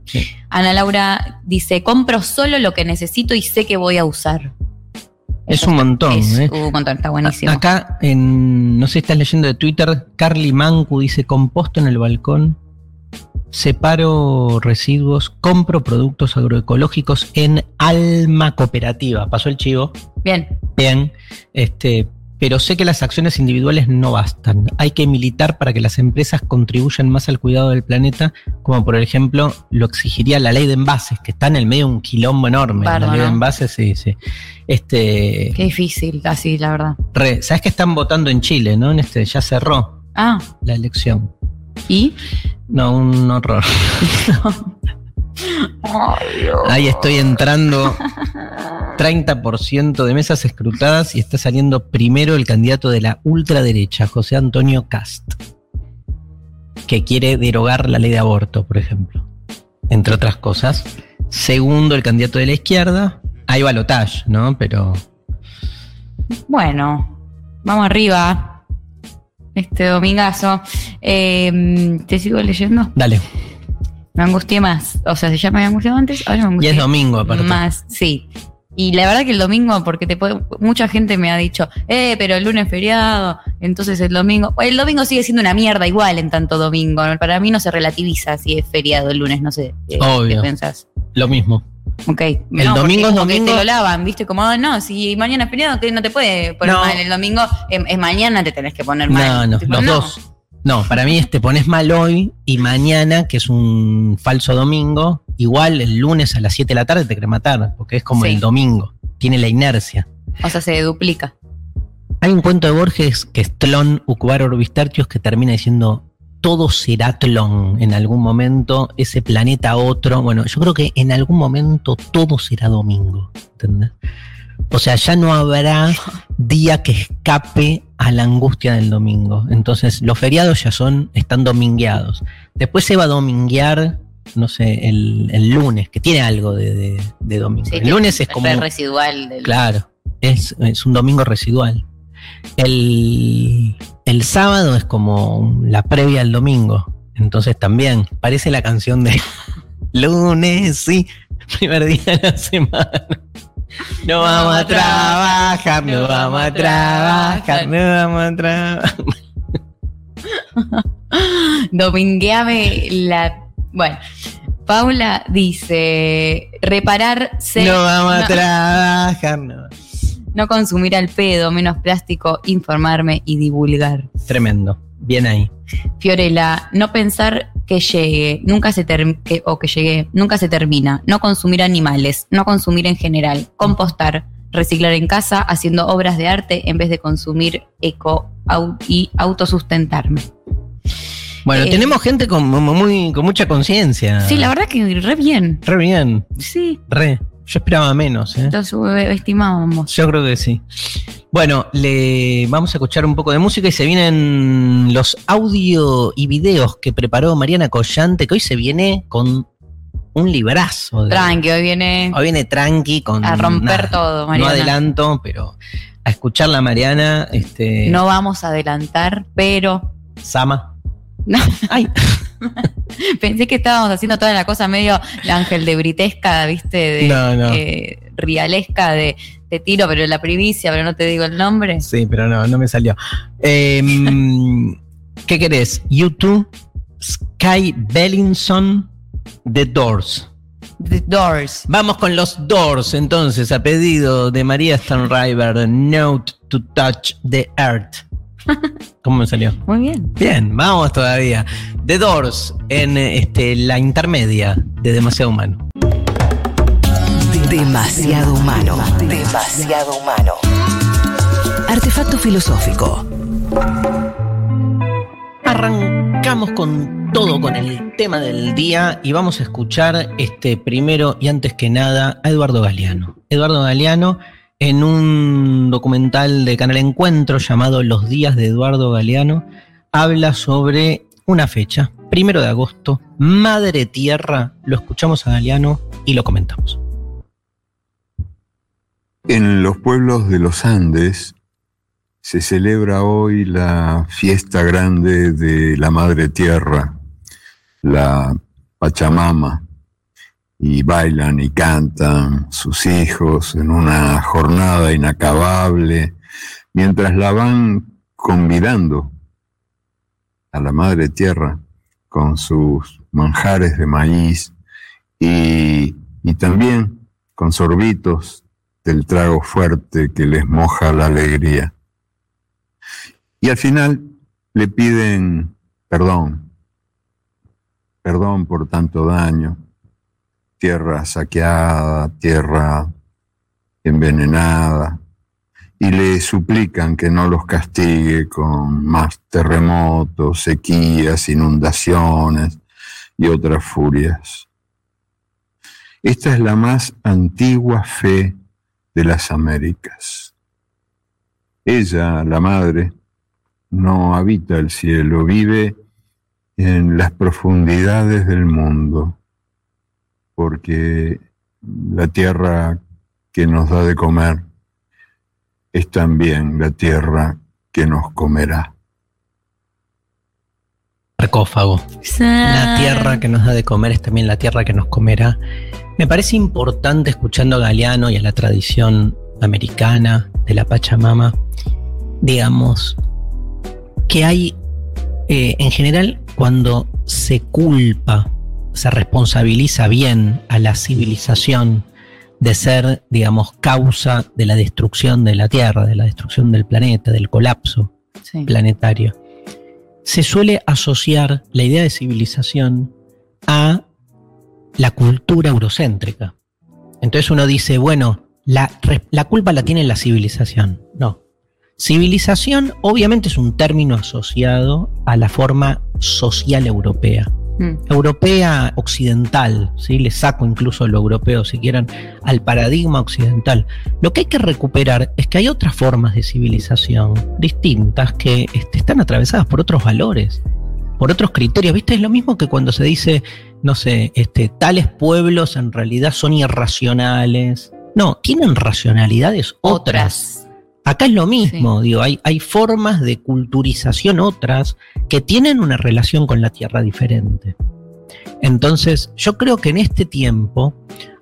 Speaker 3: Sí.
Speaker 4: Ana Laura dice, compro solo lo que necesito y sé que voy a usar.
Speaker 3: Es un montón,
Speaker 4: Es
Speaker 3: ¿eh?
Speaker 4: un montón, está buenísimo.
Speaker 3: Acá, en, no sé si estás leyendo de Twitter, Carly Mancu dice, composto en el balcón, separo residuos, compro productos agroecológicos en Alma Cooperativa. Pasó el chivo,
Speaker 4: Bien,
Speaker 3: bien, este, pero sé que las acciones individuales no bastan. Hay que militar para que las empresas contribuyan más al cuidado del planeta, como por ejemplo lo exigiría la ley de envases, que está en el medio de un quilombo enorme. La ley de envases, sí, sí. Este,
Speaker 4: qué difícil, así, la verdad.
Speaker 3: Re, ¿Sabes que están votando en Chile, no? En este, ya cerró
Speaker 4: Ah,
Speaker 3: la elección.
Speaker 4: ¿y?
Speaker 3: No, un horror. Ahí estoy entrando 30% de mesas escrutadas y está saliendo primero el candidato de la ultraderecha, José Antonio Cast, que quiere derogar la ley de aborto, por ejemplo, entre otras cosas. Segundo, el candidato de la izquierda. Hay balotage, ¿no? Pero
Speaker 4: Bueno, vamos arriba. Este domingazo. Eh, ¿Te sigo leyendo?
Speaker 3: dale.
Speaker 4: Me angustié más. O sea, si ya me había angustiado antes, ahora me
Speaker 3: Y
Speaker 4: angustié
Speaker 3: es domingo, aparte.
Speaker 4: más. Sí. Y la verdad que el domingo, porque te puede- mucha gente me ha dicho, eh, pero el lunes es feriado, entonces el domingo. El domingo sigue siendo una mierda igual en tanto domingo. Para mí no se relativiza si es feriado el lunes, no sé. eh,
Speaker 3: Obvio.
Speaker 4: ¿Qué pensás?
Speaker 3: Lo mismo.
Speaker 4: Ok.
Speaker 3: El
Speaker 4: No,
Speaker 3: domingo es domingo.
Speaker 4: te lo lavan, ¿viste? Como, ah, no, si mañana es feriado, no te puede poner
Speaker 3: No.
Speaker 4: mal. El domingo es, es mañana, te tenés que poner mal.
Speaker 3: No, no, los
Speaker 4: no.
Speaker 3: dos. No, para mí es te pones mal hoy y mañana, que es un falso domingo, igual el lunes a las 7 de la tarde te quiere matar, porque es como
Speaker 4: Sí.
Speaker 3: el domingo, tiene la inercia.
Speaker 4: O sea, se duplica.
Speaker 3: Hay un cuento de Borges que es Tlon Ucubar Orbistertios que termina diciendo todo será Tlon en algún momento, ese planeta otro. Bueno, yo creo que en algún momento todo será domingo. ¿entendés? O sea, ya no habrá día que escape a la angustia del domingo. Entonces, los feriados ya son, están domingueados. Después se va a dominguear no sé, el, el lunes, que tiene algo de, de- de domingo.
Speaker 4: Sí,
Speaker 3: el lunes es como...
Speaker 4: re residual del.
Speaker 3: Claro, es, es un domingo residual. El, el sábado es como la previa al domingo. Entonces también parece la canción de lunes, sí, primer día de la semana. No vamos a trabajar, no vamos a trabajar, no vamos a trabajar.
Speaker 4: Domingueame la. Bueno, Paula dice: repararse.
Speaker 3: No vamos a
Speaker 4: no-
Speaker 3: trabajar, no.
Speaker 4: no consumir al pedo, menos plástico, informarme y divulgar.
Speaker 3: Tremendo, bien ahí.
Speaker 4: Fiorella, no pensar que llegue, nunca se que, o que llegue, nunca se termina. No consumir animales, no consumir en general, compostar, reciclar en casa, haciendo obras de arte en vez de consumir eco au- y autosustentarme.
Speaker 3: Bueno,
Speaker 4: Eh,
Speaker 3: tenemos gente con, muy, con mucha conciencia.
Speaker 4: Sí, la verdad que re bien.
Speaker 3: Re bien,
Speaker 4: Sí,
Speaker 3: re. Yo esperaba menos, ¿eh?
Speaker 4: lo subestimábamos.
Speaker 3: Yo creo que sí. Bueno, le vamos a escuchar un poco de música y se vienen los audio y videos que preparó Mariana Collante, que hoy se viene con un librazo. de-
Speaker 4: Tranqui, hoy viene
Speaker 3: Hoy viene tranqui con
Speaker 4: a romper
Speaker 3: nada,
Speaker 4: todo,
Speaker 3: No
Speaker 4: Mariana.
Speaker 3: adelanto, pero a escuchar la Mariana, este
Speaker 4: No vamos a adelantar, pero
Speaker 3: Sama.
Speaker 4: No.
Speaker 3: Ay,
Speaker 4: Pensé que estábamos haciendo toda la cosa medio la ángel de britesca, viste, de
Speaker 3: No, no.
Speaker 4: eh, rialesca de te tiro, pero la primicia, pero no te digo el nombre.
Speaker 3: sí, pero no, no me salió. Em, ¿Qué querés? YouTube, Sky Bellinson, The Doors.
Speaker 4: The Doors.
Speaker 3: Vamos con los Doors, entonces, a pedido de María Stanriver, Note to Touch the Earth. ¿Cómo me salió?
Speaker 4: Muy bien.
Speaker 3: Bien, vamos todavía. The Doors en este, la intermedia de Demasiado Humano.
Speaker 8: Demasiado humano. Demasiado humano. Artefacto filosófico.
Speaker 3: Arrancamos con todo, con el tema del día y vamos a escuchar este primero y antes que nada a Eduardo Galeano. Eduardo Galeano en un documental de Canal Encuentro llamado Los días de Eduardo Galeano habla sobre una fecha, primero de agosto, Madre Tierra, lo escuchamos a Galeano y lo comentamos.
Speaker 9: En los pueblos de los Andes se celebra hoy la fiesta grande de la Madre Tierra, la Pachamama, y bailan y cantan sus hijos en una jornada inacabable, mientras la van convidando a la Madre Tierra con sus manjares de maíz y, y también con sorbitos del trago fuerte que les moja la alegría. Y al final le piden perdón, perdón por tanto daño, tierra saqueada, tierra envenenada, y le suplican que no los castigue con más terremotos, sequías, inundaciones y otras furias. Esta es la más antigua fe de las Américas. Ella, la madre, no habita el cielo, vive en las profundidades del mundo, porque la tierra que nos da de comer es también la tierra que nos comerá.
Speaker 3: Sarcófago. La tierra que nos da de comer es también la tierra que nos comerá. Me parece importante escuchando a Galeano y a la tradición americana de la Pachamama, digamos, que hay, eh, en general, cuando se culpa, se responsabiliza bien a la civilización de ser, digamos, causa de la destrucción de la Tierra, de la destrucción del planeta, del colapso
Speaker 4: Sí.
Speaker 3: planetario. Se suele asociar la idea de civilización a la cultura eurocéntrica. Entonces uno dice, bueno, la culpa la tiene la civilización. No. Civilización obviamente es un término asociado a la forma social europea.
Speaker 4: Mm.
Speaker 3: Europea occidental, ¿sí? le saco incluso lo europeo si quieren, al paradigma occidental. Lo que hay que recuperar es que hay otras formas de civilización distintas que este, están atravesadas por otros valores, por otros criterios. ¿Viste? Es lo mismo que cuando se dice no sé, este, tales pueblos en realidad son irracionales. No, tienen racionalidades otras. Acá es lo mismo, digo, hay, hay formas de culturización otras que tienen una relación con la tierra diferente. Entonces, yo creo que en este tiempo,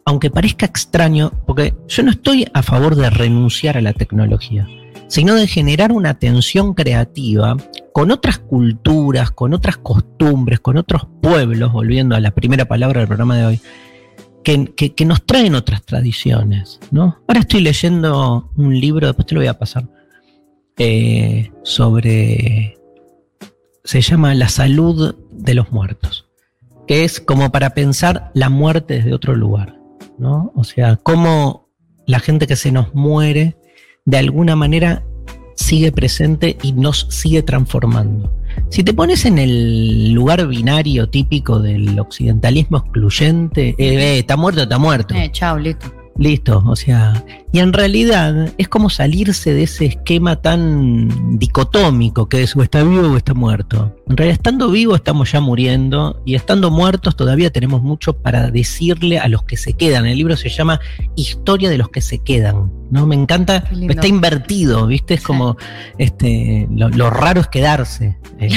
Speaker 3: aunque parezca extraño, porque yo no estoy a favor de renunciar a la tecnología, sino de generar una tensión creativa con otras culturas, con otras costumbres, con otros pueblos, volviendo a la primera palabra del programa de hoy, que, nos traen otras tradiciones. ¿no? Ahora estoy leyendo un libro, después te lo voy a pasar, eh, sobre, se llama La salud de los muertos, que es como para pensar la muerte desde otro lugar. ¿no? O sea, cómo la gente que se nos muere de alguna manera sigue presente y nos sigue transformando. Si te pones en el lugar binario típico del occidentalismo excluyente, eh, eh está muerto, está muerto.
Speaker 4: Eh, chao. Listo,
Speaker 3: o sea, y en realidad es como salirse de ese esquema tan dicotómico que es o está vivo o está muerto. En realidad, estando vivo estamos ya muriendo y estando muertos todavía tenemos mucho para decirle a los que se quedan. El libro se llama Historia de los que se quedan. ¿no? Me encanta, está invertido, ¿viste? Es como este, lo, raro es quedarse. Eh,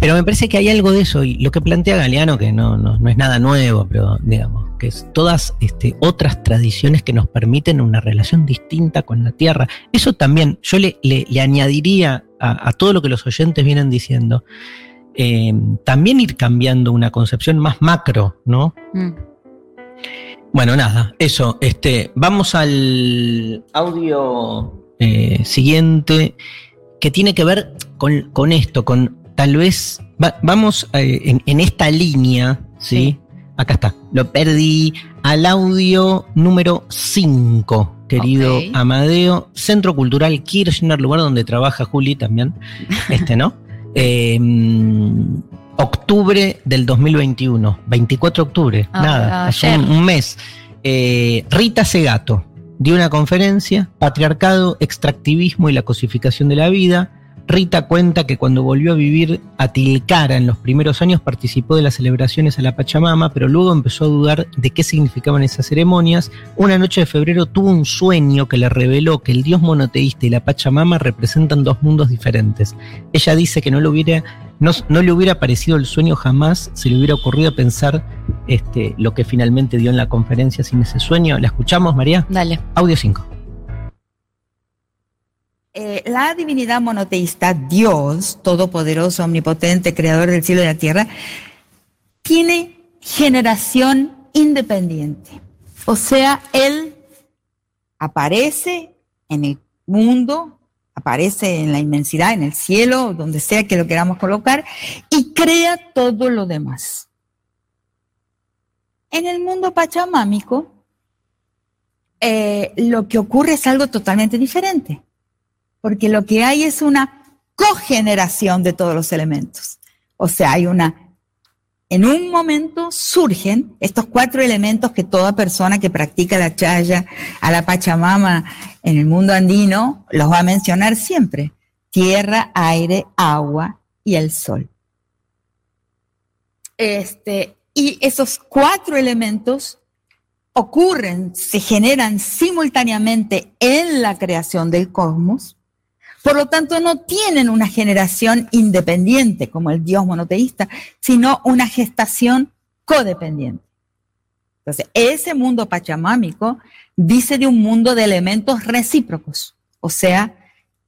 Speaker 3: pero me parece que hay algo de eso, y lo que plantea Galeano, que no, no, es nada nuevo, pero digamos, que es todas este, otras tradiciones que nos permiten una relación distinta con la tierra. Eso también, yo le, añadiría a, todo lo que los oyentes vienen diciendo, eh, también ir cambiando una concepción más macro, ¿no? Mm. Bueno, nada, eso, este, vamos al audio eh, siguiente que tiene que ver con, con esto, con tal vez vamos eh, en, esta línea, ¿sí? Acá está, lo perdí al audio número 5, querido Amadeo, Centro Cultural Kirchner, lugar donde trabaja Juli también, este, ¿no? Em, octubre del 2021, 24 de octubre, ah, nada, hace un, mes. Eh, Rita Segato dio una conferencia, Patriarcado, Extractivismo y la Cosificación de la Vida, Rita cuenta que cuando volvió a vivir a Tilcara en los primeros años participó de las celebraciones a la Pachamama, pero luego empezó a dudar de qué significaban esas ceremonias. Una noche de febrero tuvo un sueño que le reveló que el dios monoteísta y la Pachamama representan dos mundos diferentes. Ella dice que no le hubiera, no, le hubiera parecido el sueño jamás si le hubiera ocurrido pensar este, lo que finalmente dio en la conferencia sin ese sueño. ¿La escuchamos, María?
Speaker 4: Dale.
Speaker 3: Audio 5.
Speaker 10: Eh, la divinidad monoteísta, Dios, todopoderoso, omnipotente, creador del cielo y la tierra, tiene generación independiente. O sea, Él aparece en el mundo, aparece en la inmensidad, en el cielo, donde sea que lo queramos colocar, y crea todo lo demás. En el mundo pachamámico, eh, lo que ocurre es algo totalmente diferente porque lo que hay es una cogeneración de todos los elementos. O sea, hay una, en un momento surgen estos cuatro elementos que toda persona que practica la chaya a la Pachamama en el mundo andino los va a mencionar siempre. Tierra, aire, agua y el sol. Este, y esos cuatro elementos ocurren, se generan simultáneamente en la creación del cosmos por lo tanto, no tienen una generación independiente como el Dios monoteísta, sino una gestación codependiente. Entonces, ese mundo pachamámico dice de un mundo de elementos recíprocos, o sea,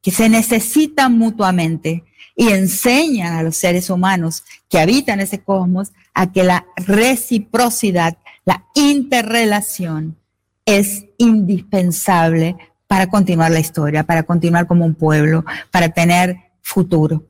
Speaker 10: que se necesitan mutuamente y enseñan a los seres humanos que habitan ese cosmos a que la reciprocidad, la interrelación es indispensable para continuar la historia, para continuar como un pueblo, para tener futuro.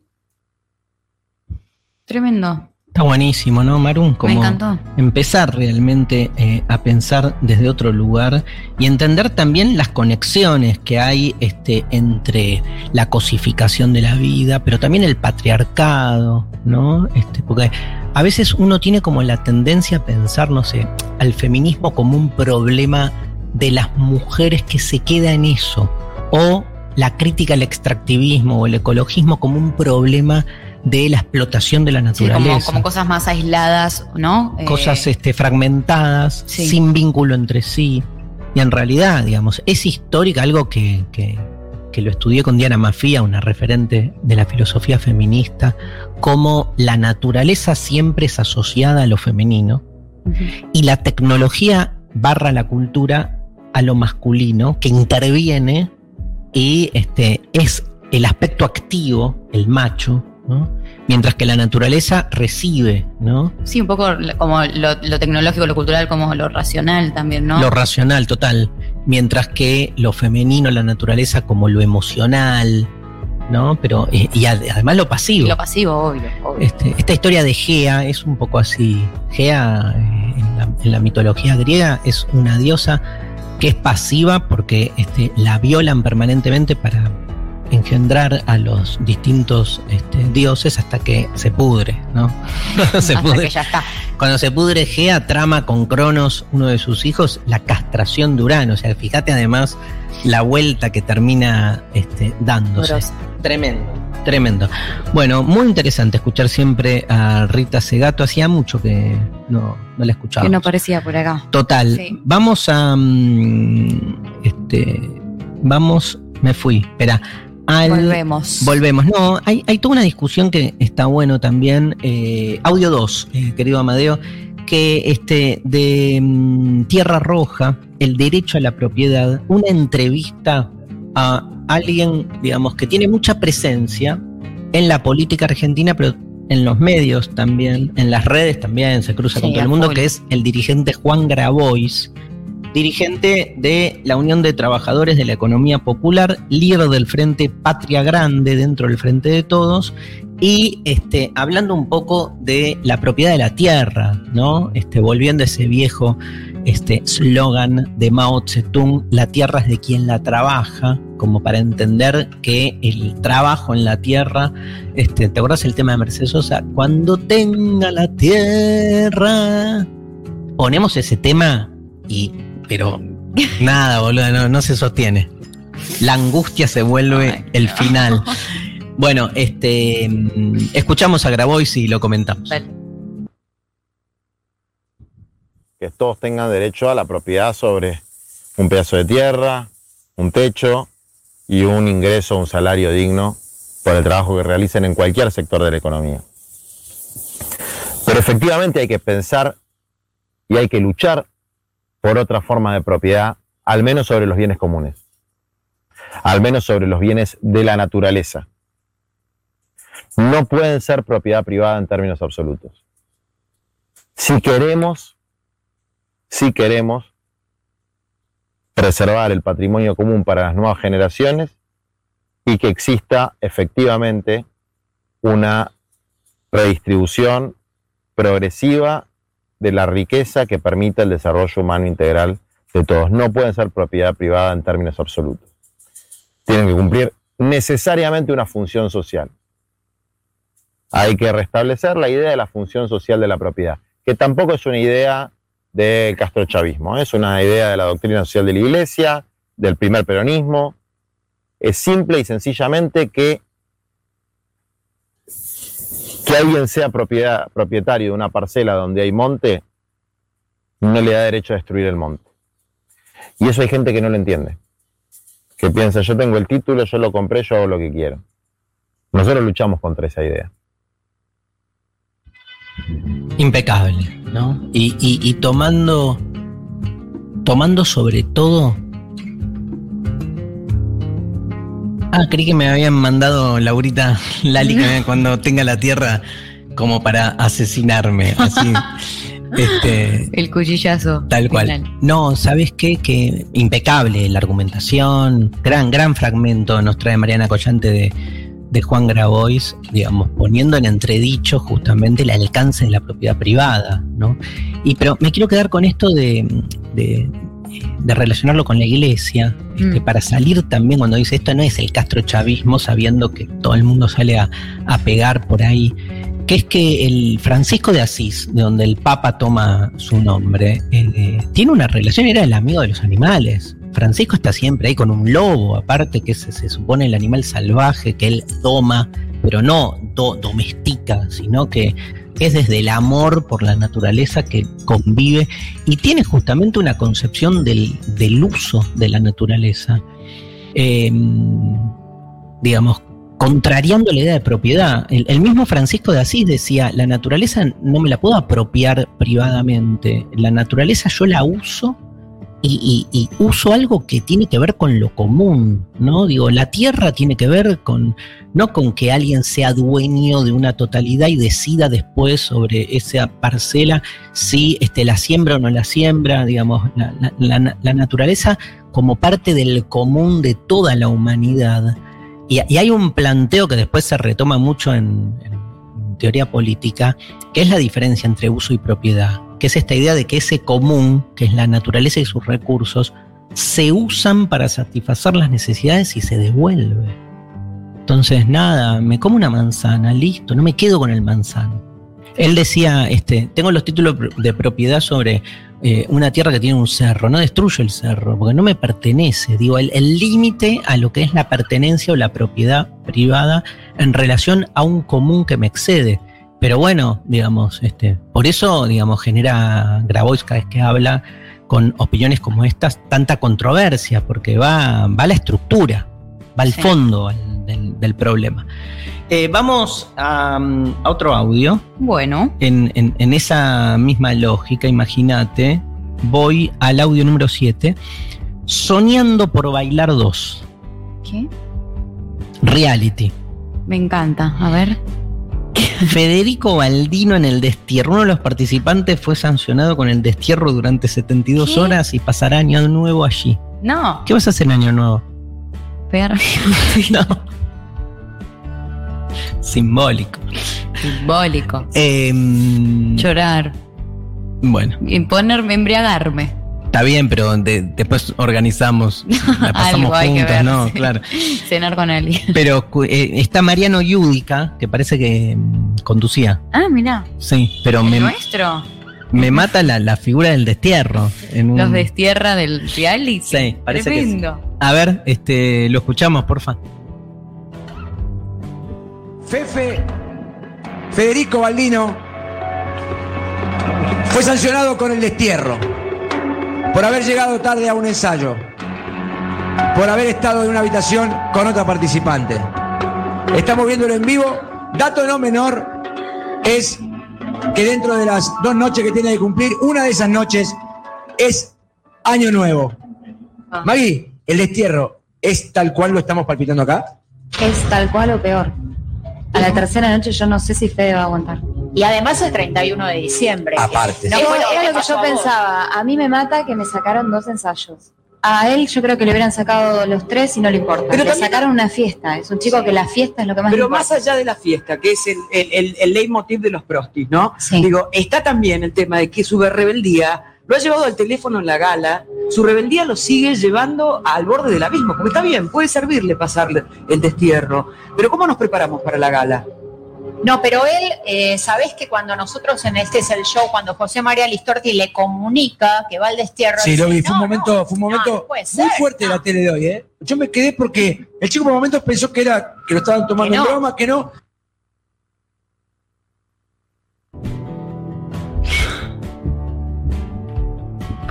Speaker 4: Tremendo.
Speaker 3: Está buenísimo, ¿no, Marun? Como Me encantó. Empezar realmente eh, a pensar desde otro lugar y entender también las conexiones que hay este, entre la cosificación de la vida, pero también el patriarcado, ¿no? Este, porque a veces uno tiene como la tendencia a pensar, no sé, al feminismo como un problema de las mujeres que se queda en eso, o la crítica al extractivismo o el ecologismo como un problema de la explotación de la
Speaker 4: Sí, como,
Speaker 3: naturaleza.
Speaker 4: como cosas más aisladas, ¿no? Eh,
Speaker 3: cosas este, fragmentadas,
Speaker 4: Sí.
Speaker 3: sin vínculo entre sí. Y en realidad, digamos, es histórica, algo que, que- que lo estudié con Diana Mafía, una referente de la filosofía feminista, como la naturaleza siempre es asociada a lo femenino y la tecnología barra la cultura a lo masculino, que interviene y este, es el aspecto activo, el macho, ¿no? mientras que la naturaleza recibe, ¿no?
Speaker 4: Sí, un poco como lo, lo tecnológico, lo cultural, como lo racional también, ¿no?
Speaker 3: Lo racional, total. Mientras que lo femenino, la naturaleza, como lo emocional, ¿no? Pero, eh, y ad- además lo pasivo.
Speaker 4: Lo pasivo, obvio. obvio.
Speaker 3: Este, esta historia de Gea es un poco así. Gea, eh, en, la, en la mitología griega, es una diosa que es pasiva porque este, la violan permanentemente para engendrar a los distintos este, dioses hasta que se pudre, ¿no? se
Speaker 4: Hasta
Speaker 3: pudre.
Speaker 4: que ya está.
Speaker 3: Cuando se pudre Gea, trama con Cronos, uno de sus hijos, la castración de Urano. O sea, fíjate además la vuelta que termina este, dándose. Tremendo, tremendo. Bueno, muy interesante escuchar siempre a Rita Segato. Hacía mucho que no, no la escuchaba.
Speaker 4: Que no parecía por acá.
Speaker 3: Total.
Speaker 4: Sí.
Speaker 3: Vamos a. mm, este. Vamos. Me fui. Espera. Al-
Speaker 4: Volvemos.
Speaker 3: Volvemos. No, hay, hay toda una discusión que está bueno también. eh, audio 2, eh, querido Amadeo, que este, de mm, Tierra Roja, el derecho a la propiedad, una entrevista a alguien, digamos, que tiene mucha presencia en la política argentina, pero en los medios también, en las redes también, se cruza
Speaker 4: Sí,
Speaker 3: con todo el mundo,
Speaker 4: full.
Speaker 3: que es el dirigente Juan Grabois, dirigente de la Unión de Trabajadores de la Economía Popular, líder del Frente Patria Grande dentro del Frente de Todos, y este, hablando un poco de la propiedad de la tierra, ¿no? Este, volviendo a ese viejo este slogan de Mao Zedong, la tierra es de quien la trabaja, como para entender que el trabajo en la tierra, este, ¿te acuerdas el tema de Mercedes Sosa? Cuando tenga la tierra, ponemos ese tema y, pero nada, boludo, no, no se sostiene. La angustia se vuelve
Speaker 4: Ay,
Speaker 3: el
Speaker 4: no.
Speaker 3: final. Bueno, este, mm, escuchamos a Grabois y lo comentamos.
Speaker 11: Que todos tengan derecho a la propiedad sobre un pedazo de tierra, un techo y un ingreso, un salario digno por el trabajo que realicen en cualquier sector de la economía. Pero efectivamente hay que pensar y hay que luchar por otra forma de propiedad, al menos sobre los bienes comunes, al menos sobre los bienes de la naturaleza. No pueden ser propiedad privada en términos absolutos. Si queremos si queremos preservar el patrimonio común para las nuevas generaciones y que exista efectivamente una redistribución progresiva de la riqueza que permita el desarrollo humano integral de todos. No pueden ser propiedad privada en términos absolutos. Tienen que cumplir necesariamente una función social. Hay que restablecer la idea de la función social de la propiedad, que tampoco es una idea del castrochavismo. ¿eh? Es una idea de la doctrina social de la Iglesia, del primer peronismo. Es simple y sencillamente que, que alguien sea propietario de una parcela donde hay monte no le da derecho a destruir el monte. Y eso hay gente que no lo entiende. Que piensa, yo tengo el título, yo lo compré, yo hago lo que quiero. Nosotros luchamos contra esa idea.
Speaker 3: Impecable, ¿no? Y, y- y tomando, tomando sobre todo... Ah, creí que me habían mandado Laurita Lali que cuando tenga la tierra como para asesinarme, así. este,
Speaker 4: El cuchillazo.
Speaker 3: Tal cual.
Speaker 4: final.
Speaker 3: No, ¿sabes qué? Que impecable la argumentación, gran, gran fragmento nos trae Mariana Collante de, de Juan Grabois, digamos, poniendo en entredicho justamente el alcance de la propiedad privada, ¿no? Y pero me quiero quedar con esto de, de, de relacionarlo con la iglesia, este,
Speaker 4: Mm.
Speaker 3: para salir también cuando dice esto no es el castrochavismo, sabiendo que todo el mundo sale a, a pegar por ahí, que es que el Francisco de Asís, de donde el Papa toma su nombre, eh, tiene una relación, era el amigo de los animales. Francisco está siempre ahí con un lobo, aparte que se, se supone el animal salvaje que él toma pero no do- domestica, sino que es desde el amor por la naturaleza que convive y tiene justamente una concepción del, del uso de la naturaleza. Eh, digamos, contrariando la idea de propiedad. El mismo Francisco de Asís decía, la naturaleza no me la puedo apropiar privadamente, la naturaleza yo la uso y, y- y uso algo que tiene que ver con lo común, ¿no? Digo, la tierra tiene que ver con, no con que alguien sea dueño de una totalidad y decida después sobre esa parcela si este, la siembra o no la siembra, digamos, la, la- naturaleza como parte del común de toda la humanidad. Y, hay un planteo que después se retoma mucho en teoría política, que es la diferencia entre uso y propiedad, que es esta idea de que ese común, que es la naturaleza y sus recursos, se usan para satisfacer las necesidades y se devuelve. Entonces, nada, me como una manzana, listo, no me quedo con el manzano. Él decía, este, tengo los títulos de propiedad sobre eh, una tierra que tiene un cerro, no destruyo el cerro, porque no me pertenece. Digo, el límite a lo que es la pertenencia o la propiedad privada en relación a un común que me excede. Pero bueno, digamos, este, por eso, digamos, genera Grabois cada vez que habla con opiniones como estas tanta controversia, porque va, va a la estructura, va al
Speaker 4: Sí.
Speaker 3: fondo del problema. Eh, vamos a, mm, a otro audio.
Speaker 4: Bueno,
Speaker 3: En, en- en esa misma lógica, imagínate, voy al audio número 7, Soñando por bailar 2,
Speaker 4: ¿qué?
Speaker 3: reality.
Speaker 4: Me encanta. A ver.
Speaker 3: Federico Baldino en el destierro. Uno de los participantes fue sancionado con el destierro durante 72
Speaker 4: ¿Qué?
Speaker 3: horas y pasará año nuevo allí.
Speaker 4: No,
Speaker 3: ¿Qué vas a hacer en año nuevo?
Speaker 4: pegar
Speaker 3: No. Simbólico.
Speaker 4: simbólico.
Speaker 3: Em,
Speaker 4: Llorar.
Speaker 3: bueno,
Speaker 4: Y ponerme, embriagarme.
Speaker 3: está bien, pero de- después organizamos, la pasamos
Speaker 4: Algo hay que ver,
Speaker 3: ¿no?
Speaker 4: sí.
Speaker 3: Claro.
Speaker 4: Cenar con alguien.
Speaker 3: Pero eh, está Mariano Yudica, que parece que mm, conducía.
Speaker 4: Ah, mira.
Speaker 3: Sí, pero
Speaker 4: El
Speaker 3: me,
Speaker 4: nuestro.
Speaker 3: me mata la, la figura del destierro. En un-
Speaker 4: Los destierra del reality.
Speaker 3: Sí, parece que sí. A ver, este, lo escuchamos, porfa.
Speaker 1: Fefe Federico Baldino fue sancionado con el destierro por haber llegado tarde a un ensayo, por haber estado en una habitación con otra participante. Estamos viéndolo en vivo. Dato no menor es que dentro de las dos noches que tiene que cumplir, una de esas noches es Año Nuevo.
Speaker 4: Ah.
Speaker 1: Maggie, el destierro, ¿es tal cual lo estamos palpitando acá?
Speaker 12: Es tal cual o peor. A la tercera noche yo no sé si Fede va a aguantar.
Speaker 13: Y además es 31 de diciembre.
Speaker 1: Aparte.
Speaker 13: No
Speaker 12: Era-
Speaker 13: fue lo que
Speaker 12: era
Speaker 13: te
Speaker 12: lo que
Speaker 13: pasó
Speaker 12: yo
Speaker 13: a
Speaker 12: pensaba. A mí me mata que me sacaron dos ensayos. A él yo creo que le hubieran sacado los tres y no le importa.
Speaker 14: Pero
Speaker 12: le
Speaker 14: también-
Speaker 12: sacaron una fiesta. Es un chico que la fiesta es lo que más le
Speaker 14: Pero
Speaker 12: importa.
Speaker 14: más allá de la fiesta, que es el, el, el, el leitmotiv de los prostis, ¿no?
Speaker 12: Sí.
Speaker 14: Digo, está también el tema de que su rebeldía lo ha llevado al teléfono en la gala, su rebeldía lo sigue llevando al borde del abismo, porque está bien, puede servirle pasarle el destierro, pero ¿cómo nos preparamos para la gala?
Speaker 13: No, pero él, eh, sabés que cuando nosotros en este es el show, cuando José María Listorti le comunica que va al destierro.
Speaker 1: Sí, lo vi, fue un
Speaker 13: "No,
Speaker 1: momento,
Speaker 13: no,
Speaker 1: fue un momento
Speaker 13: no
Speaker 1: muy
Speaker 13: ser,
Speaker 1: fuerte de la tele de hoy, ¿eh? Yo me quedé porque el chico por momentos pensó que era que lo estaban tomando en broma, que no.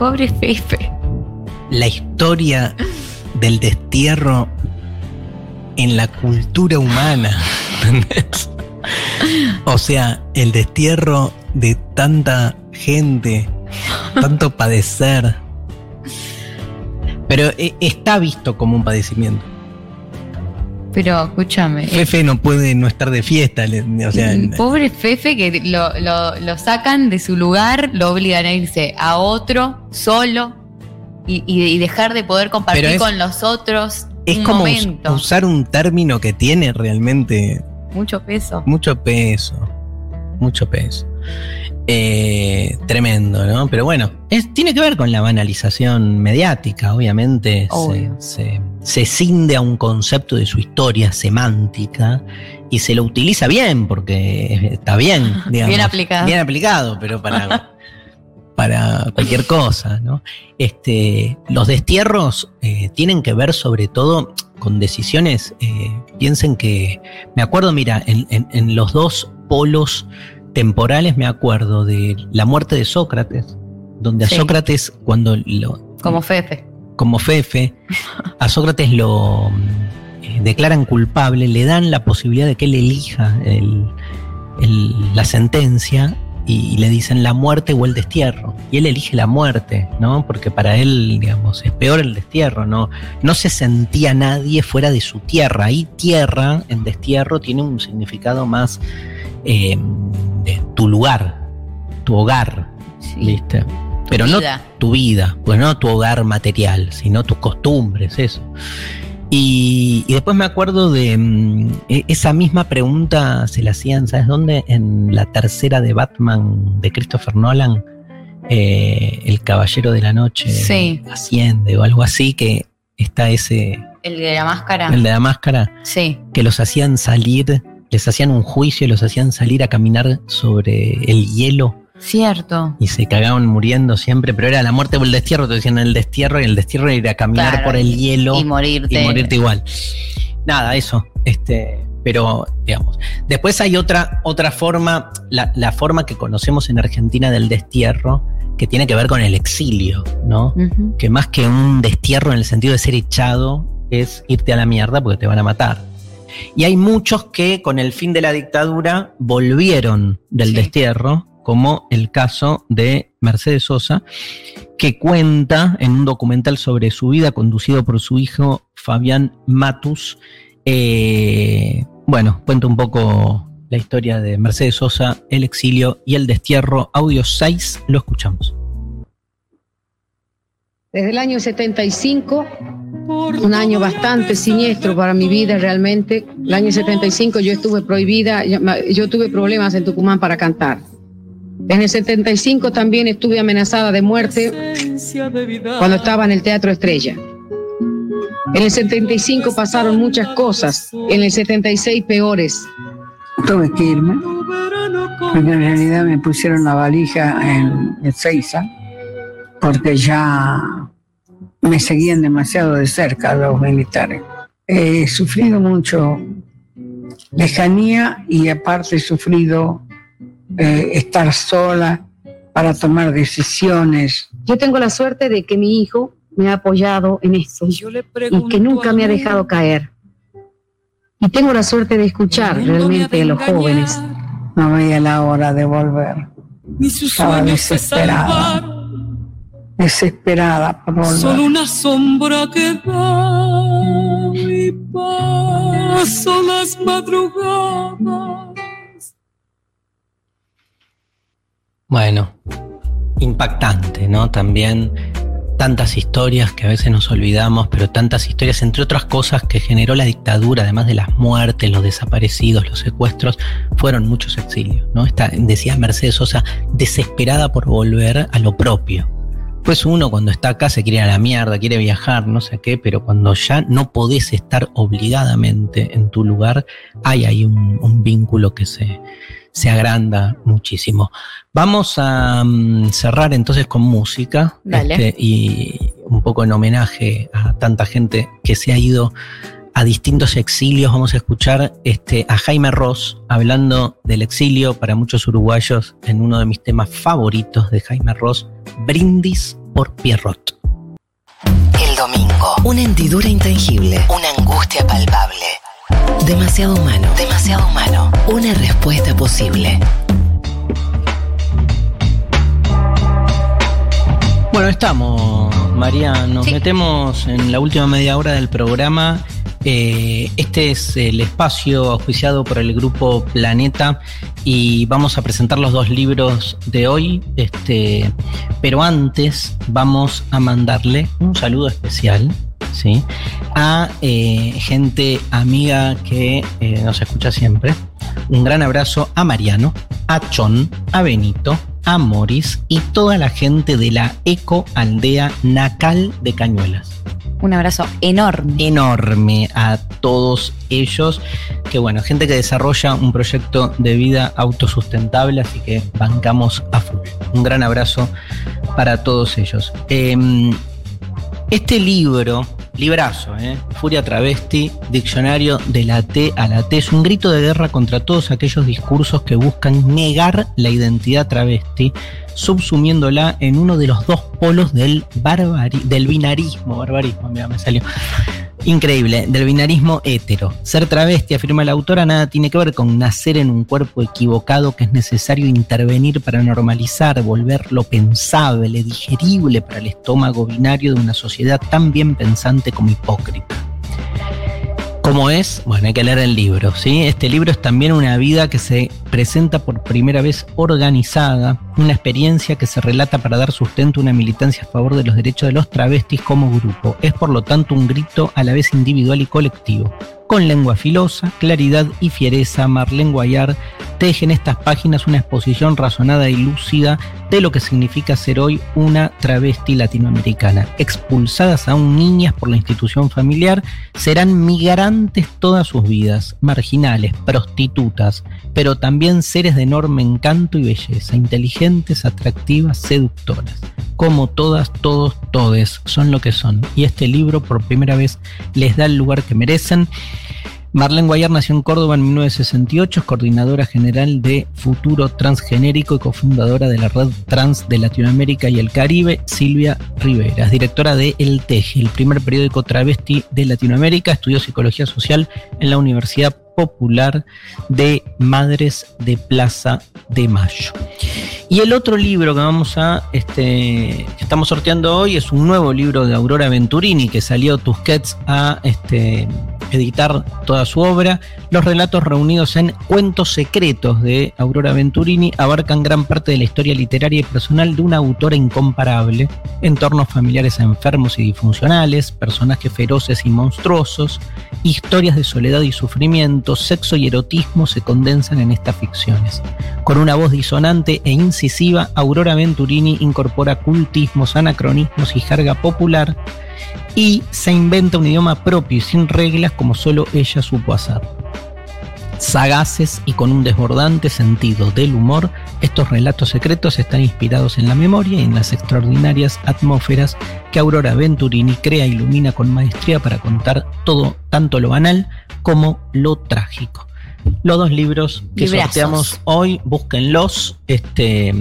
Speaker 4: Pobre Fefe.
Speaker 3: La historia del destierro en la cultura humana. ¿entendés? O sea, el destierro de tanta gente, tanto padecer. Pero eh, está visto como un padecimiento.
Speaker 4: Pero escúchame.
Speaker 3: Fefe no puede no estar de fiesta. O sea,
Speaker 4: Pobre Fefe que lo, lo- lo sacan de su lugar, lo obligan a irse a otro solo y, y- dejar de poder compartir
Speaker 3: es-
Speaker 4: con los otros
Speaker 3: es
Speaker 4: un
Speaker 3: como
Speaker 4: momento.
Speaker 3: usar un término que tiene realmente
Speaker 4: Mucho peso.
Speaker 3: mucho peso. Mucho peso. Eh, tremendo, ¿no? Pero bueno, es- tiene que ver con la banalización mediática, obviamente. Se, se, se cinde a un concepto de su historia semántica y se lo utiliza bien, porque está bien, digamos.
Speaker 4: Bien aplicado.
Speaker 3: Bien aplicado, pero para, para cualquier cosa, ¿no? Este, los destierros eh, tienen que ver sobre todo con decisiones eh, piensen que, me acuerdo, mira, en, en- en los dos polos temporales me acuerdo de la muerte de Sócrates, donde
Speaker 4: Sí.
Speaker 3: a Sócrates, cuando lo,
Speaker 4: Como Fefe.
Speaker 3: como Fefe, a Sócrates lo eh, declaran culpable, le dan la posibilidad de que él elija el- el- la sentencia y, le dicen la muerte o el destierro. Y él elige la muerte, ¿no? Porque para él, digamos, es peor el destierro, ¿no? No se sentía nadie fuera de su tierra. Ahí tierra, en destierro, tiene un significado más eh, tu lugar, tu hogar, ¿viste? Pero no
Speaker 4: vida.
Speaker 3: tu vida, pues no tu hogar material, sino tus costumbres, eso. Y, y después me acuerdo de mm, e- esa misma pregunta se la hacían, ¿sabes dónde? En la tercera de Batman de Christopher Nolan, eh, El Caballero de la Noche
Speaker 4: Sí.
Speaker 3: asciende o algo así, que está ese,
Speaker 4: El de la máscara.
Speaker 3: el de la máscara,
Speaker 4: Sí.
Speaker 3: que los hacían salir, les hacían un juicio y los hacían salir a caminar sobre el hielo
Speaker 4: Cierto.
Speaker 3: y se cagaban muriendo siempre, pero era la muerte o el destierro, te decían el destierro y el destierro era ir a caminar
Speaker 4: Claro,
Speaker 3: por el hielo
Speaker 4: y morirte.
Speaker 3: y morirte igual. Nada, eso. Este, pero digamos. Después hay otra, otra forma, la, la forma que conocemos en Argentina del destierro, que tiene que ver con el exilio, ¿no? Que más que un destierro en el sentido de ser echado, es irte a la mierda porque te van a matar. Y hay muchos que con el fin de la dictadura volvieron del destierro, como el caso de Mercedes Sosa, que cuenta en un documental sobre su vida conducido por su hijo Fabián Matus. eh, bueno, cuenta un poco la historia de Mercedes Sosa, el exilio y el destierro. Audio 6, lo escuchamos.
Speaker 15: Desde el año 75, un año bastante siniestro para mi vida realmente. El año 75 yo estuve prohibida, yo, yo tuve problemas en Tucumán para cantar. En el 75 también estuve amenazada de muerte cuando estaba en el Teatro Estrella. En el 75 pasaron muchas cosas, en el 76 peores.
Speaker 16: Tuve que irme, porque en realidad me pusieron la valija en Ezeiza, porque ya me seguían demasiado de cerca los militares. He sufrido mucho lejanía y aparte he sufrido eh, estar sola para tomar decisiones.
Speaker 15: Yo tengo la suerte de que mi hijo me ha apoyado en esto y que nunca me ha dejado caer. Y tengo la suerte de escuchar realmente a los jóvenes.
Speaker 16: No veía la hora de volver.
Speaker 1: Ni sus
Speaker 16: Estaba
Speaker 1: sueños se
Speaker 16: desesperada. Desesperada por volver.
Speaker 1: Solo una sombra que da y paso las madrugadas.
Speaker 3: Bueno, impactante, ¿no? También tantas historias que a veces nos olvidamos, pero tantas historias, entre otras cosas, que generó la dictadura, además de las muertes, los desaparecidos, los secuestros, fueron muchos exilios, ¿no? Esta, decía Mercedes Sosa, desesperada por volver a lo propio. Pues uno cuando está acá se quiere ir a la mierda, quiere viajar, no sé qué, pero cuando ya no podés estar obligadamente en tu lugar, hay ahí un, un vínculo que se, se agranda muchísimo. Vamos a mm, cerrar entonces con música
Speaker 4: Dale.
Speaker 3: este, y un poco en homenaje a tanta gente que se ha ido a distintos exilios. Vamos a escuchar este, a Jaime Ross hablando del exilio para muchos uruguayos en uno de mis temas favoritos de Jaime Ross, Brindis por Pierrot.
Speaker 8: El domingo. Una hendidura intangible. Una angustia palpable. Demasiado humano. Demasiado humano. Una respuesta posible.
Speaker 3: Bueno, estamos, María. Nos metemos en la última media hora del programa. Eh, este es el espacio auspiciado por el grupo Planeta y vamos a presentar los dos libros de hoy. Este, pero antes vamos a mandarle un saludo especial. ¿sí? A eh, gente amiga que eh, nos escucha siempre. Un gran abrazo a Mariano, a Chon, a Benito, a Moris y toda la gente de la Eco Aldea Nacal de Cañuelas.
Speaker 4: Un abrazo enorme.
Speaker 3: Enorme a todos ellos. Que bueno, gente que desarrolla un proyecto de vida autosustentable, así que bancamos a full. Un gran abrazo para todos ellos. Em, Este libro, librazo, ¿eh? Furia Travesti, Diccionario de la T a la T, es un grito de guerra contra todos aquellos discursos que buscan negar la identidad travesti, subsumiéndola en uno de los dos polos del, barbari del binarismo, barbarismo, mira, me salió. Increíble, del binarismo hétero. Ser travesti, afirma la autora, nada tiene que ver con nacer en un cuerpo equivocado que es necesario intervenir para normalizar, volverlo pensable, digerible para el estómago binario de una sociedad tan bien pensante como hipócrita. ¿Cómo es? Bueno, hay que leer el libro, ¿sí? Este libro es también una vida que se presenta por primera vez organizada, una experiencia que se relata para dar sustento a una militancia a favor de los derechos de los travestis como grupo. Es por lo tanto un grito a la vez individual y colectivo. Con lengua filosa, claridad y fiereza, Marlene Guayar teje en estas páginas una exposición razonada y lúcida de lo que significa ser hoy una travesti latinoamericana. Expulsadas aún niñas por la institución familiar, serán migrantes todas sus vidas, marginales, prostitutas, pero también seres de enorme encanto y belleza, inteligentes, atractivas, seductoras. Como todas, todos, todes son lo que son. Y este libro por primera vez les da el lugar que merecen. Marlene Guayar nació en Córdoba en 1968, es coordinadora general de Futuro Transgenérico y cofundadora de la Red Trans de Latinoamérica y el Caribe, Silvia Rivera. Es directora de El Teje, el primer periódico travesti de Latinoamérica, estudió psicología social en la Universidad Popular de Madres de Plaza de Mayo. Y el otro libro que vamos a, este, que estamos sorteando hoy es un nuevo libro de Aurora Venturini que salió Tusquets a este, editar toda su obra. Los relatos reunidos en Cuentos Secretos de Aurora Venturini abarcan gran parte de la historia literaria y personal de una autora incomparable, entornos familiares enfermos y disfuncionales, personajes feroces y monstruosos, historias de soledad y sufrimiento, sexo y erotismo se condensan en estas ficciones. Con una voz disonante e incisiva, Aurora Venturini incorpora cultismos, anacronismos y jerga popular y se inventa un idioma propio y sin reglas como solo ella supo hacer. Sagaces y con un desbordante sentido del humor, estos relatos secretos están inspirados en la memoria y en las extraordinarias atmósferas que Aurora Venturini crea e ilumina con maestría para contar todo, tanto lo banal como lo trágico. Los dos libros que
Speaker 4: Librazos.
Speaker 3: sorteamos hoy, búsquenlos. Este,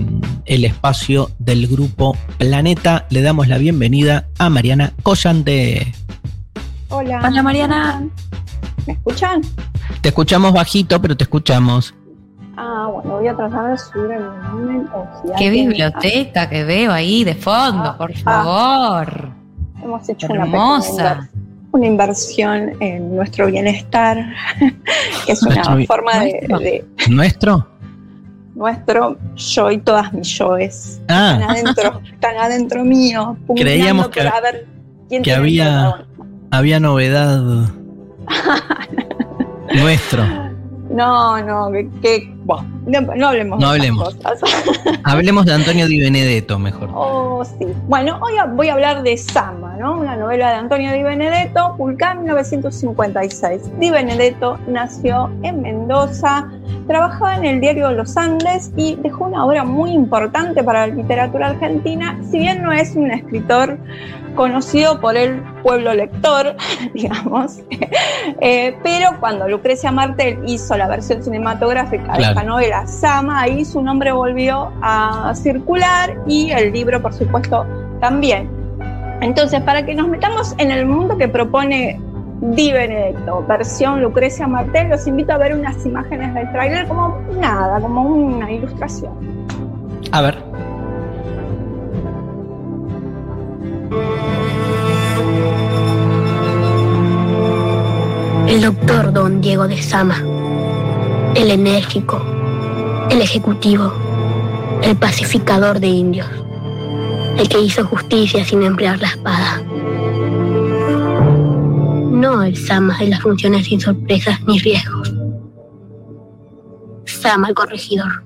Speaker 3: el espacio del grupo Planeta. Le damos la bienvenida a Mariana Collante.
Speaker 17: Hola.
Speaker 4: Hola, Mariana.
Speaker 17: ¿Me escuchan?
Speaker 3: Te escuchamos bajito, pero te escuchamos.
Speaker 17: Ah, bueno, voy a tratar de subir el volumen. o si
Speaker 4: Qué biblioteca que veo ahí de fondo, por favor.
Speaker 17: Hemos hecho una pequeña una inversión en nuestro bienestar, que es una forma de,
Speaker 3: ¿Nuestro?
Speaker 17: de
Speaker 3: ¿Nuestro?
Speaker 17: nuestro yo y todas mis yoes.
Speaker 3: Ah.
Speaker 17: Están adentro, están adentro mío.
Speaker 3: Creíamos que-
Speaker 17: para ver quién
Speaker 3: Que había, había novedad nuestro.
Speaker 17: No, no, que, que- bueno, no, no hablemos
Speaker 3: No
Speaker 17: de
Speaker 3: hablemos.
Speaker 17: cosas.
Speaker 3: Hablemos de Antonio Di Benedetto mejor.
Speaker 17: Oh, sí. Bueno, hoy voy a hablar de Sama, ¿no? Una novela de Antonio Di Benedetto, publicada en 1956. Di Benedetto nació en Mendoza, trabajaba en el diario Los Andes y dejó una obra muy importante para la literatura argentina, si bien no es un escritor conocido por el pueblo lector, digamos, eh, pero cuando Lucrecia Martel hizo la versión cinematográfica de esta novela Sama, ahí su nombre volvió a circular y el libro, por supuesto, también. Entonces, para que nos metamos en el mundo que propone Di Benedetto, versión Lucrecia Martel, los invito a ver unas imágenes del tráiler como nada, como una ilustración.
Speaker 3: A ver.
Speaker 18: El doctor don Diego de Sama. El enérgico. El ejecutivo. El pacificador de indios. El que hizo justicia sin emplear la espada. No el Sama de las funciones sin sorpresas ni riesgos. Sama el corregidor.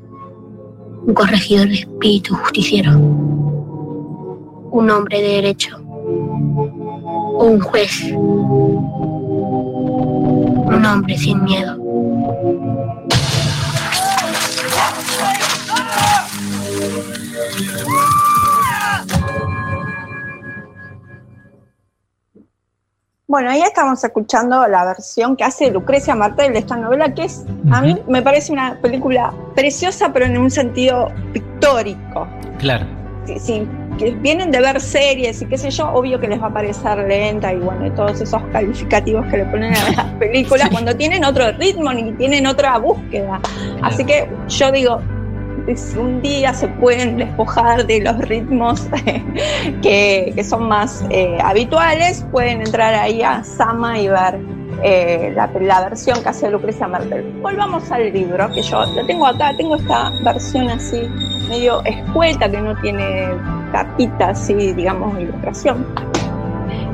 Speaker 18: Un corregidor de espíritu justiciero. Un hombre de derecho. O un juez un hombre sin miedo.
Speaker 17: Bueno, ahí estamos escuchando la versión que hace Lucrecia Martel de esta novela, que es, a mí me parece una película preciosa, pero en un sentido pictórico.
Speaker 3: Claro.
Speaker 17: Sí, sí, que vienen de ver series y qué sé yo, obvio que les va a parecer lenta y bueno, y todos esos calificativos que le ponen a las películas cuando tienen otro ritmo ni tienen otra búsqueda. Así que yo digo, un día se pueden despojar de los ritmos que, que son más eh, habituales, pueden entrar ahí a Sama y ver eh, la, la versión que hace Lucrecia Martel. Volvamos al libro, que yo lo tengo acá, tengo esta versión así, medio escueta, que no tiene tapita así, digamos, ilustración.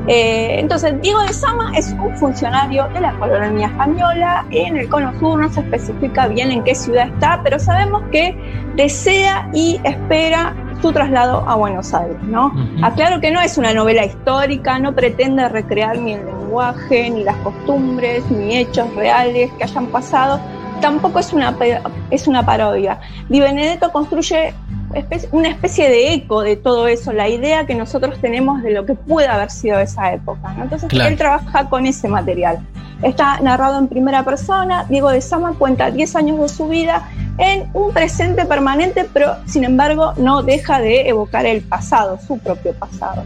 Speaker 17: Eh, entonces, Diego de Sama es un funcionario de la colonia española. En el Cono Sur no se especifica bien en qué ciudad está, pero sabemos que desea y espera su traslado a Buenos Aires, ¿no? Aclaro que no es una novela histórica, no pretende recrear ni el lenguaje, ni las costumbres, ni hechos reales que hayan pasado. Tampoco es una, es una parodia. Di Benedetto construye una especie de eco de todo eso, la idea que nosotros tenemos de lo que puede haber sido esa época. Entonces
Speaker 19: Claro.
Speaker 17: él trabaja con ese material. Está narrado en primera persona, Diego de Sama cuenta 10 años de su vida en un presente permanente, pero sin embargo no deja de evocar el pasado, su propio pasado.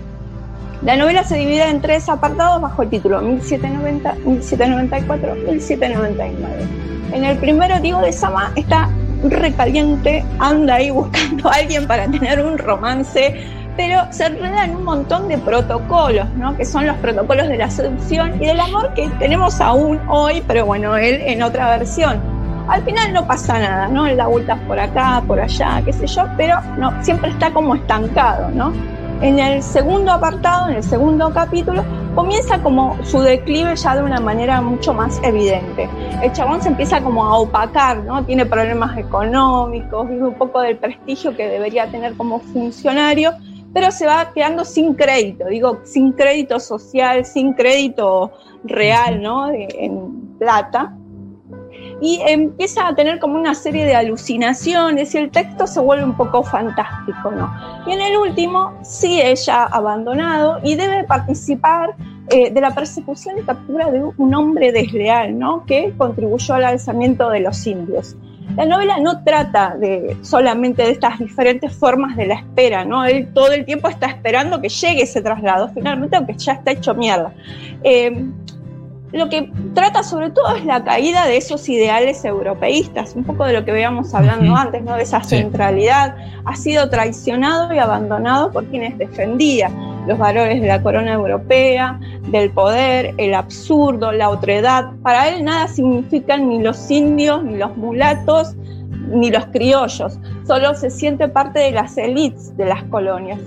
Speaker 17: La novela se divide en tres apartados bajo el título 1790, 1794, 1799. En el primero, Diego de Sama está recaliente, anda ahí buscando a alguien para tener un romance, pero se enreda en un montón de protocolos, ¿no? que son los protocolos de la seducción y del amor que tenemos aún hoy, pero bueno, él en otra versión. Al final no pasa nada, ¿no? Él da vueltas por acá, por allá, qué sé yo, pero no, siempre está como estancado, ¿no? En el segundo apartado, en el segundo capítulo, comienza como su declive ya de una manera mucho más evidente. El chabón se empieza como a opacar, ¿no? Tiene problemas económicos, vive un poco del prestigio que debería tener como funcionario, pero se va quedando sin crédito, digo, sin crédito social, sin crédito real, ¿no? En plata y empieza a tener como una serie de alucinaciones y el texto se vuelve un poco fantástico, ¿no? Y en el último, sí ella abandonado y debe participar eh, de la persecución y captura de un hombre desleal, ¿no? Que contribuyó al alzamiento de los indios. La novela no trata de solamente de estas diferentes formas de la espera, ¿no? Él todo el tiempo está esperando que llegue ese traslado, finalmente, aunque ya está hecho mierda. Eh, lo que trata sobre todo es la caída de esos ideales europeístas, un poco de lo que veíamos hablando antes, ¿no? de esa
Speaker 19: Sí.
Speaker 17: centralidad. Ha sido traicionado y abandonado por quienes defendía los valores de la corona europea, del poder, el absurdo, la otredad. Para él nada significan ni los indios, ni los mulatos, ni los criollos. Solo se siente parte de las élites de las colonias.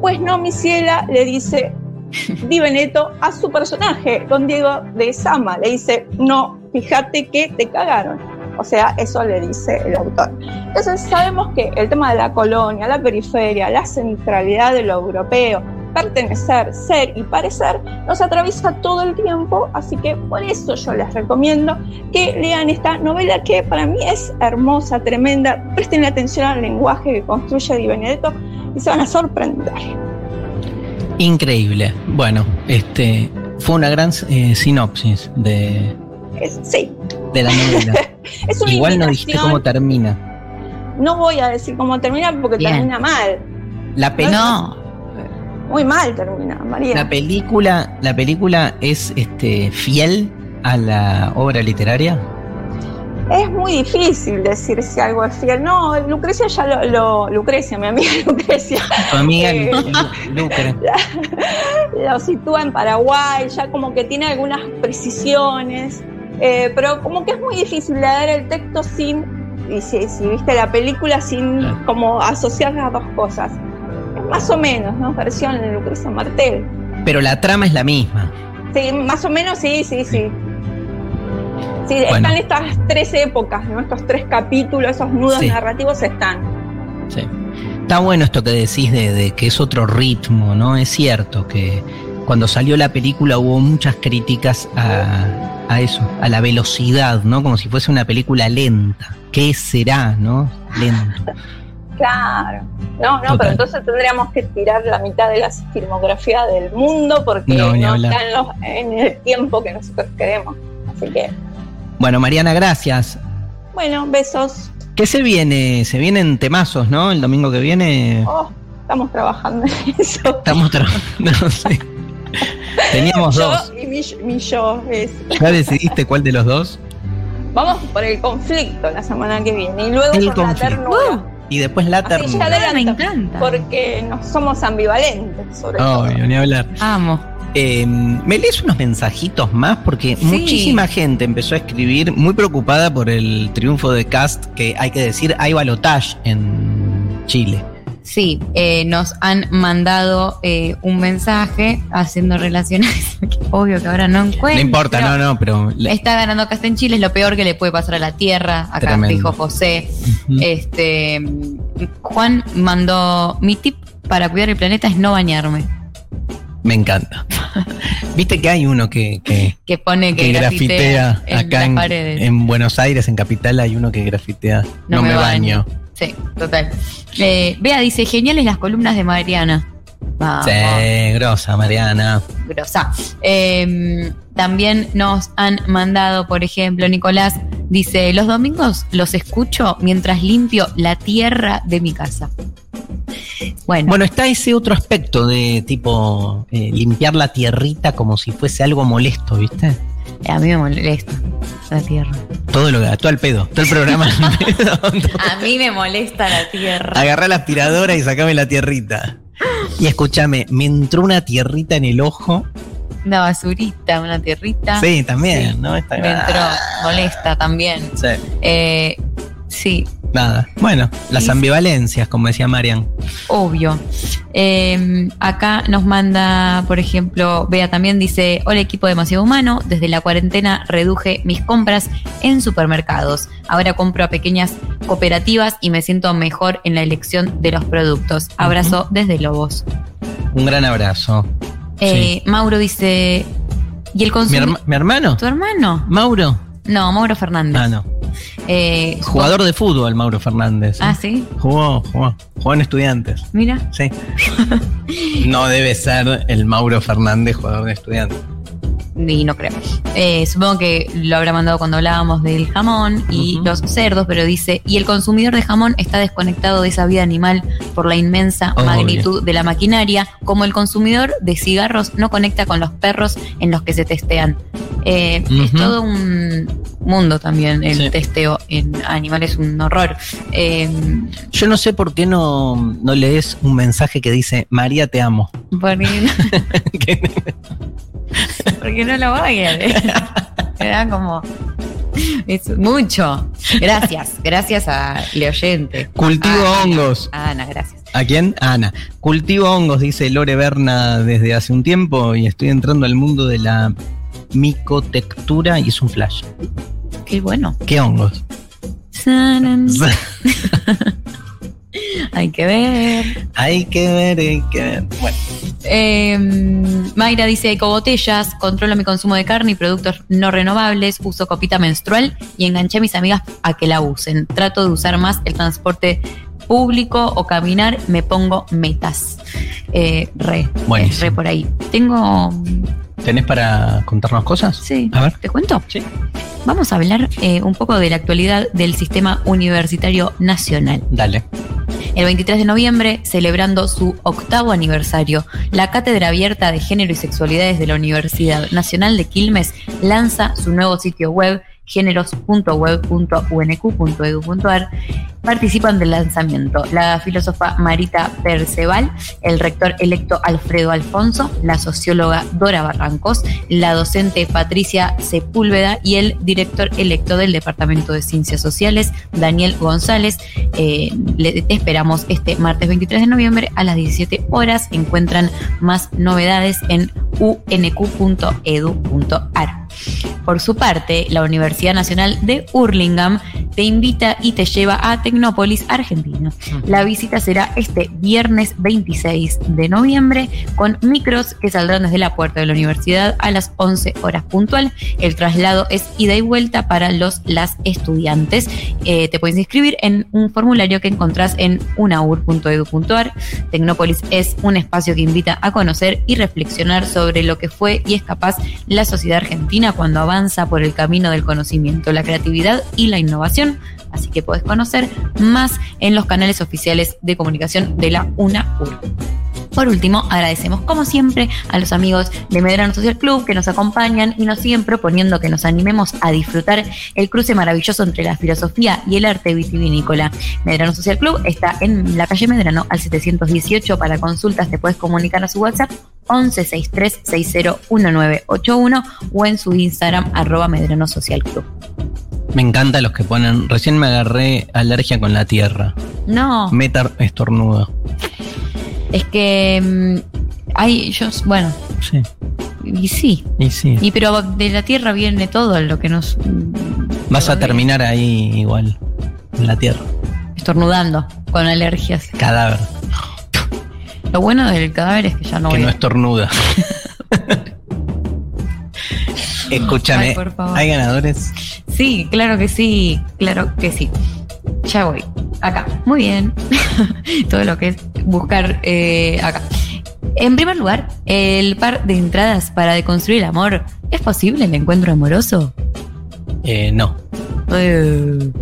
Speaker 17: Pues no, mi ciela, le dice Di Benedetto a su personaje, don Diego de Sama. Le dice, no, fíjate que te cagaron. O sea, eso le dice el autor. Entonces sabemos que el tema de la colonia, la periferia, la centralidad de lo europeo, pertenecer, ser y parecer, nos atraviesa todo el tiempo, así que por eso yo les recomiendo que lean esta novela que para mí es hermosa, tremenda. Presten atención al lenguaje que construye Di Benedetto y se van a sorprender.
Speaker 3: Increíble. Bueno, este fue una gran eh, sinopsis de,
Speaker 17: Es- sí,
Speaker 3: de la novela.
Speaker 17: es una
Speaker 3: Igual no dijiste cómo termina.
Speaker 17: No voy a decir cómo termina porque
Speaker 3: Bien.
Speaker 17: termina mal.
Speaker 3: La peli-
Speaker 17: Muy mal termina, María.
Speaker 3: La película, la película es este fiel a la obra literaria.
Speaker 17: Es muy difícil decir si algo es fiel. No, Lucrecia ya lo. lo- Lucrecia, mi amiga Lucrecia.
Speaker 3: Tu amiga
Speaker 17: Eh,
Speaker 3: Lucre.
Speaker 17: lo sitúa en Paraguay, ya como que tiene algunas precisiones, eh, pero como que es muy difícil leer el texto sin, y si, si viste la película, sin como asociar las dos cosas. Es más o menos, ¿no? Versión de Lucrecia Martel.
Speaker 3: Pero la trama es la misma.
Speaker 17: Sí, más o menos sí, sí, sí. Sí,
Speaker 3: Bueno.
Speaker 17: están estas tres épocas, ¿no? Estos tres capítulos, esos nudos
Speaker 3: Sí.
Speaker 17: narrativos están.
Speaker 3: Sí. Está bueno esto que decís de, de que es otro ritmo, ¿no? Es cierto que cuando salió la película hubo muchas críticas a, a eso, a la velocidad, ¿no? Como si fuese una película lenta. ¿Qué será, no? Lento.
Speaker 17: Claro. No, no,
Speaker 3: Total.
Speaker 17: pero entonces tendríamos que tirar la mitad de la filmografía del mundo porque
Speaker 3: No,
Speaker 17: no, está en, los- en el tiempo que nosotros queremos. Así que,
Speaker 3: Bueno, Mariana, gracias.
Speaker 17: bueno, besos.
Speaker 3: ¿Qué se viene? Se vienen temazos, ¿no? El domingo que viene.
Speaker 17: Oh, estamos trabajando en eso.
Speaker 3: Estamos trabajando, no sé. Teníamos
Speaker 17: yo
Speaker 3: dos.
Speaker 17: y mi, mi yo es.
Speaker 3: ¿Ya decidiste cuál de los dos?
Speaker 17: Vamos por el conflicto la semana que viene y luego
Speaker 3: El
Speaker 17: por la ternura.
Speaker 3: Y después la
Speaker 17: Así ya
Speaker 3: ternura.
Speaker 17: adelanto, Porque no somos ambivalentes, sobre todo.
Speaker 3: Obvio, ni hablar.
Speaker 4: Amo.
Speaker 3: Eh, ¿Me lees unos mensajitos más? Porque
Speaker 4: Sí.
Speaker 3: muchísima gente empezó a escribir muy preocupada por el triunfo de Cast, que hay que decir, hay balotage en Chile.
Speaker 4: Sí, eh, nos han mandado eh, un mensaje haciendo relaciones. Obvio que ahora no encuentro.
Speaker 3: no importa, no, no, pero...
Speaker 4: Está ganando Casta en Chile, es lo peor que le puede pasar a la Tierra. Acá
Speaker 3: Tremendo.
Speaker 4: dijo José. Este Juan mandó mi tip para cuidar el planeta es no bañarme.
Speaker 3: Me encanta. Viste que hay uno que, que,
Speaker 4: Que pone que,
Speaker 3: que grafitea
Speaker 4: en
Speaker 3: acá en, Buenos Aires, en Capital, hay uno que grafitea. No, me, baño.
Speaker 4: Sí, total. Eh, Bea dice, geniales las columnas de Mariana. Vamos.
Speaker 3: Sí, grosa, Mariana.
Speaker 4: grosa. Eh, también nos han mandado, por ejemplo, Nicolás dice, los domingos los escucho mientras limpio la tierra de mi casa. Bueno,
Speaker 3: Bueno, está ese otro aspecto de tipo eh, limpiar la tierrita como si fuese algo molesto, ¿viste?
Speaker 4: a mí me molesta la tierra.
Speaker 3: Todo lo que todo el pedo, todo el programa.
Speaker 4: A mí me molesta la tierra.
Speaker 3: Agarrá la aspiradora y sacame la tierrita. Y escúchame, me entró una tierrita en el ojo.
Speaker 4: Una basurita, una tierrita.
Speaker 3: Sí, también, ¿no? Está
Speaker 4: Me entró, molesta también.
Speaker 3: Sí,
Speaker 4: Eh, sí,
Speaker 3: nada. Bueno, las
Speaker 4: Sí.
Speaker 3: ambivalencias, como decía Marian.
Speaker 4: obvio. Eh, acá nos manda, por ejemplo, Bea también dice, hola equipo demasiado humano, desde la cuarentena reduje mis compras en supermercados. Ahora compro a pequeñas cooperativas y me siento mejor en la elección de los productos. Abrazo desde Lobos.
Speaker 3: Un gran abrazo.
Speaker 4: Eh, Mauro dice, ¿y el
Speaker 3: ¿Mi, herma- mi hermano?
Speaker 4: ¿Tu hermano?
Speaker 3: ¿Mauro?
Speaker 4: No, Mauro Fernández.
Speaker 3: Ah, no.
Speaker 4: Eh,
Speaker 3: Jugador de fútbol, Mauro Fernández. ¿eh?
Speaker 4: Ah, sí.
Speaker 3: Jugó, jugó. Jugó en estudiantes.
Speaker 4: Mira.
Speaker 3: Sí. no debe ser el Mauro Fernández, jugador de estudiantes.
Speaker 4: Y no creo. Eh, supongo que lo habrá mandado cuando hablábamos del jamón y los cerdos, pero dice, y el consumidor de jamón está desconectado de esa vida animal por la inmensa magnitud de la maquinaria, como el consumidor de cigarros no conecta con los perros en los que se testean. Eh, Es todo un mundo también el
Speaker 3: Sí.
Speaker 4: testeo en animales, un horror. Eh,
Speaker 3: Yo no sé por qué no, no lees un mensaje que dice, María, te amo.
Speaker 4: porque, porque no lo voy a leer. Me da como... Es mucho. Gracias, gracias a le oyente.
Speaker 3: Cultivo
Speaker 4: Ah,
Speaker 3: hongos.
Speaker 4: Ana, gracias.
Speaker 3: ¿A quién? Ana. Cultivo hongos, dice Lore Berna desde hace un tiempo y estoy entrando al mundo de la micotectura y es un flash.
Speaker 4: Qué bueno.
Speaker 3: ¿Qué hongos?
Speaker 4: Hay que ver.
Speaker 3: hay que ver, hay que ver. Bueno,
Speaker 4: Eh, Mayra dice ecobotellas, controlo mi consumo de carne y productos no renovables, uso copita menstrual y enganché a mis amigas a que la usen. Trato de usar más el transporte público o caminar, me pongo metas. Eh, re, es re por ahí. Tengo,
Speaker 3: ¿tenés para contarnos cosas?
Speaker 4: sí,
Speaker 3: A ver.
Speaker 4: ¿te cuento? Vamos a hablar eh, un poco de la actualidad del sistema universitario nacional.
Speaker 3: Dale.
Speaker 4: El 23 de noviembre, celebrando su octavo aniversario, la Cátedra Abierta de Género y Sexualidades de la Universidad Nacional de Quilmes lanza su nuevo sitio web géneros.web.unq.edu.ar. Participan del lanzamiento la filósofa Marita Perceval, el rector electo Alfredo Alfonso, la socióloga Dora Barrancos, la docente Patricia Sepúlveda y el director electo del Departamento de Ciencias Sociales, Daniel González. Eh, esperamos este martes 23 de noviembre a las 17 horas. Encuentran más novedades en unq.edu.ar. Por su parte, la Universidad Nacional de Hurlingham te invita y te lleva a Tecnópolis, Argentina. La visita será este viernes 26 de noviembre con micros que saldrán desde la puerta de la universidad a las 11 horas puntual. El traslado es ida y vuelta para los las estudiantes. Eh, te puedes inscribir en un formulario que encontrás en unaur.edu.ar. Tecnópolis es un espacio que invita a conocer y reflexionar sobre lo que fue y es capaz la sociedad argentina cuando avanza por el camino del conocimiento, la creatividad y la innovación. Así que puedes conocer más en los canales oficiales de comunicación de la UNAUR. Por último, agradecemos como siempre a los amigos de Medrano Social Club que nos acompañan y nos siguen proponiendo que nos animemos a disfrutar el cruce maravilloso entre la filosofía y el arte vitivinícola. Medrano Social Club está en la calle Medrano al 718. Para consultas te puedes comunicar a su WhatsApp 1163601981 o en su Instagram arroba Medrano Social Club.
Speaker 3: Me encanta los que ponen. Recién me agarré alergia con la tierra.
Speaker 4: No.
Speaker 3: Meta estornudo.
Speaker 4: Es que mm, hay, yo, bueno.
Speaker 3: Sí.
Speaker 4: Y sí.
Speaker 3: Y sí.
Speaker 4: Y pero de la tierra viene todo lo que nos.
Speaker 3: Vas a terminar ahí igual. En la tierra.
Speaker 4: Estornudando, con alergias.
Speaker 3: Cadáver.
Speaker 4: Lo bueno del cadáver es que ya no
Speaker 3: que
Speaker 4: voy
Speaker 3: no estornuda. Escúchame.
Speaker 4: Ay, por favor.
Speaker 3: ¿Hay ganadores?
Speaker 4: Sí, claro que sí, claro que sí. Ya voy. Acá. Muy bien. Todo lo que es buscar eh, acá. En primer lugar, el par de entradas para deconstruir el amor. ¿Es posible el encuentro amoroso?
Speaker 3: Eh, no.
Speaker 4: Eh,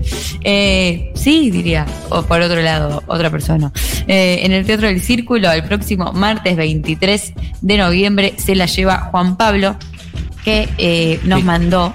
Speaker 4: eh, sí, diría. O por otro lado, otra persona. Eh, en el Teatro del Círculo, el próximo martes 23 de noviembre, se la lleva Juan Pablo, que eh, nos mandó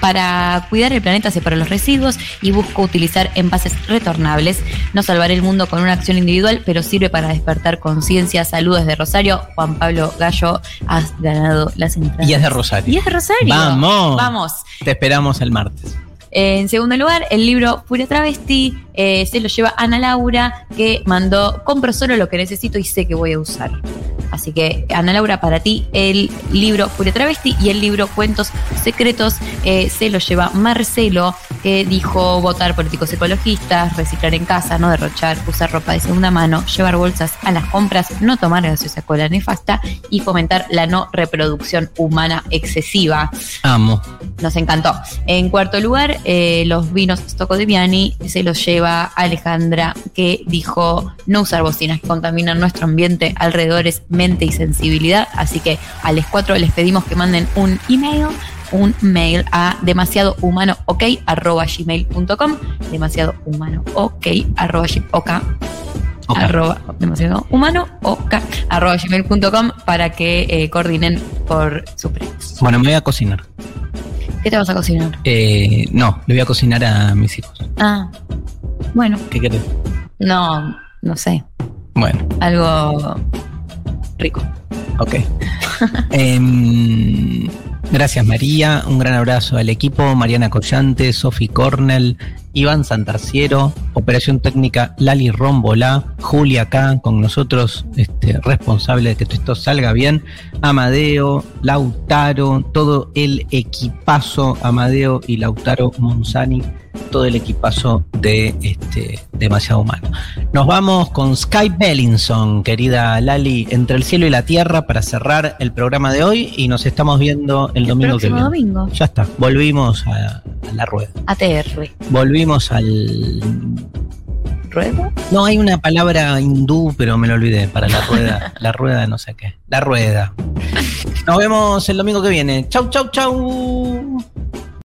Speaker 4: para cuidar el planeta, separa los residuos y busca utilizar envases retornables. No salvará el mundo con una acción individual, pero sirve para despertar conciencia. Saludos de Rosario. Juan Pablo Gallo, has ganado las entradas.
Speaker 3: Y es de Rosario.
Speaker 4: Y es de Rosario.
Speaker 3: Vamos.
Speaker 4: Vamos.
Speaker 3: Te esperamos el martes.
Speaker 4: En segundo lugar, el libro Furia Travesti eh, se lo lleva Ana Laura, que mandó Compro solo lo que necesito y sé que voy a usar. Así que, Ana Laura, para ti, el libro Furia Travesti y el libro Cuentos Secretos eh, se lo lleva Marcelo, que dijo votar políticos ecologistas, reciclar en casa, no derrochar, usar ropa de segunda mano, llevar bolsas a las compras, no tomar gaseosa cola nefasta y fomentar la no reproducción humana excesiva.
Speaker 3: Amo.
Speaker 4: Nos encantó. En cuarto lugar, eh, los vinos Stocco de Viani se los lleva Alejandra, que dijo no usar bocinas que contaminan nuestro ambiente, alrededores, mente y sensibilidad. Así que a los cuatro les pedimos que manden un email un mail a demasiado humano ok arroba gmail.com demasiado humano ok arroba arroba demasiado humano ok arroba gmail.com para que eh, coordinen por su premios.
Speaker 3: Bueno, me voy a cocinar.
Speaker 4: ¿Qué te vas a cocinar?
Speaker 3: Eh, no, le voy a cocinar a mis hijos.
Speaker 4: Ah, bueno,
Speaker 3: ¿Qué querés?
Speaker 4: no, no sé,
Speaker 3: Bueno,
Speaker 4: algo rico.
Speaker 3: Ok. Em, gracias María, un gran abrazo al equipo, Mariana Collante, Sofi Cornell, Iván Santarciero, Operación Técnica Lali Rombolá, Julia acá con nosotros, este, responsable de que esto salga bien, Amadeo, Lautaro, todo el equipazo, Amadeo y Lautaro Monzani, todo el equipazo de este, Demasiado Humano. Nos vamos con Sky Bellinson, querida Lali, entre el cielo y la tierra para cerrar el programa de hoy y nos estamos viendo el, domingo que viene.
Speaker 4: domingo.
Speaker 3: Ya está, volvimos a, a la rueda.
Speaker 4: ATR.
Speaker 3: Volvimos al.
Speaker 4: ¿Rueda?
Speaker 3: No, hay una palabra hindú, pero me lo olvidé, para la rueda. la rueda, no sé qué. La rueda. Nos vemos el domingo que viene. Chau, chau, chau.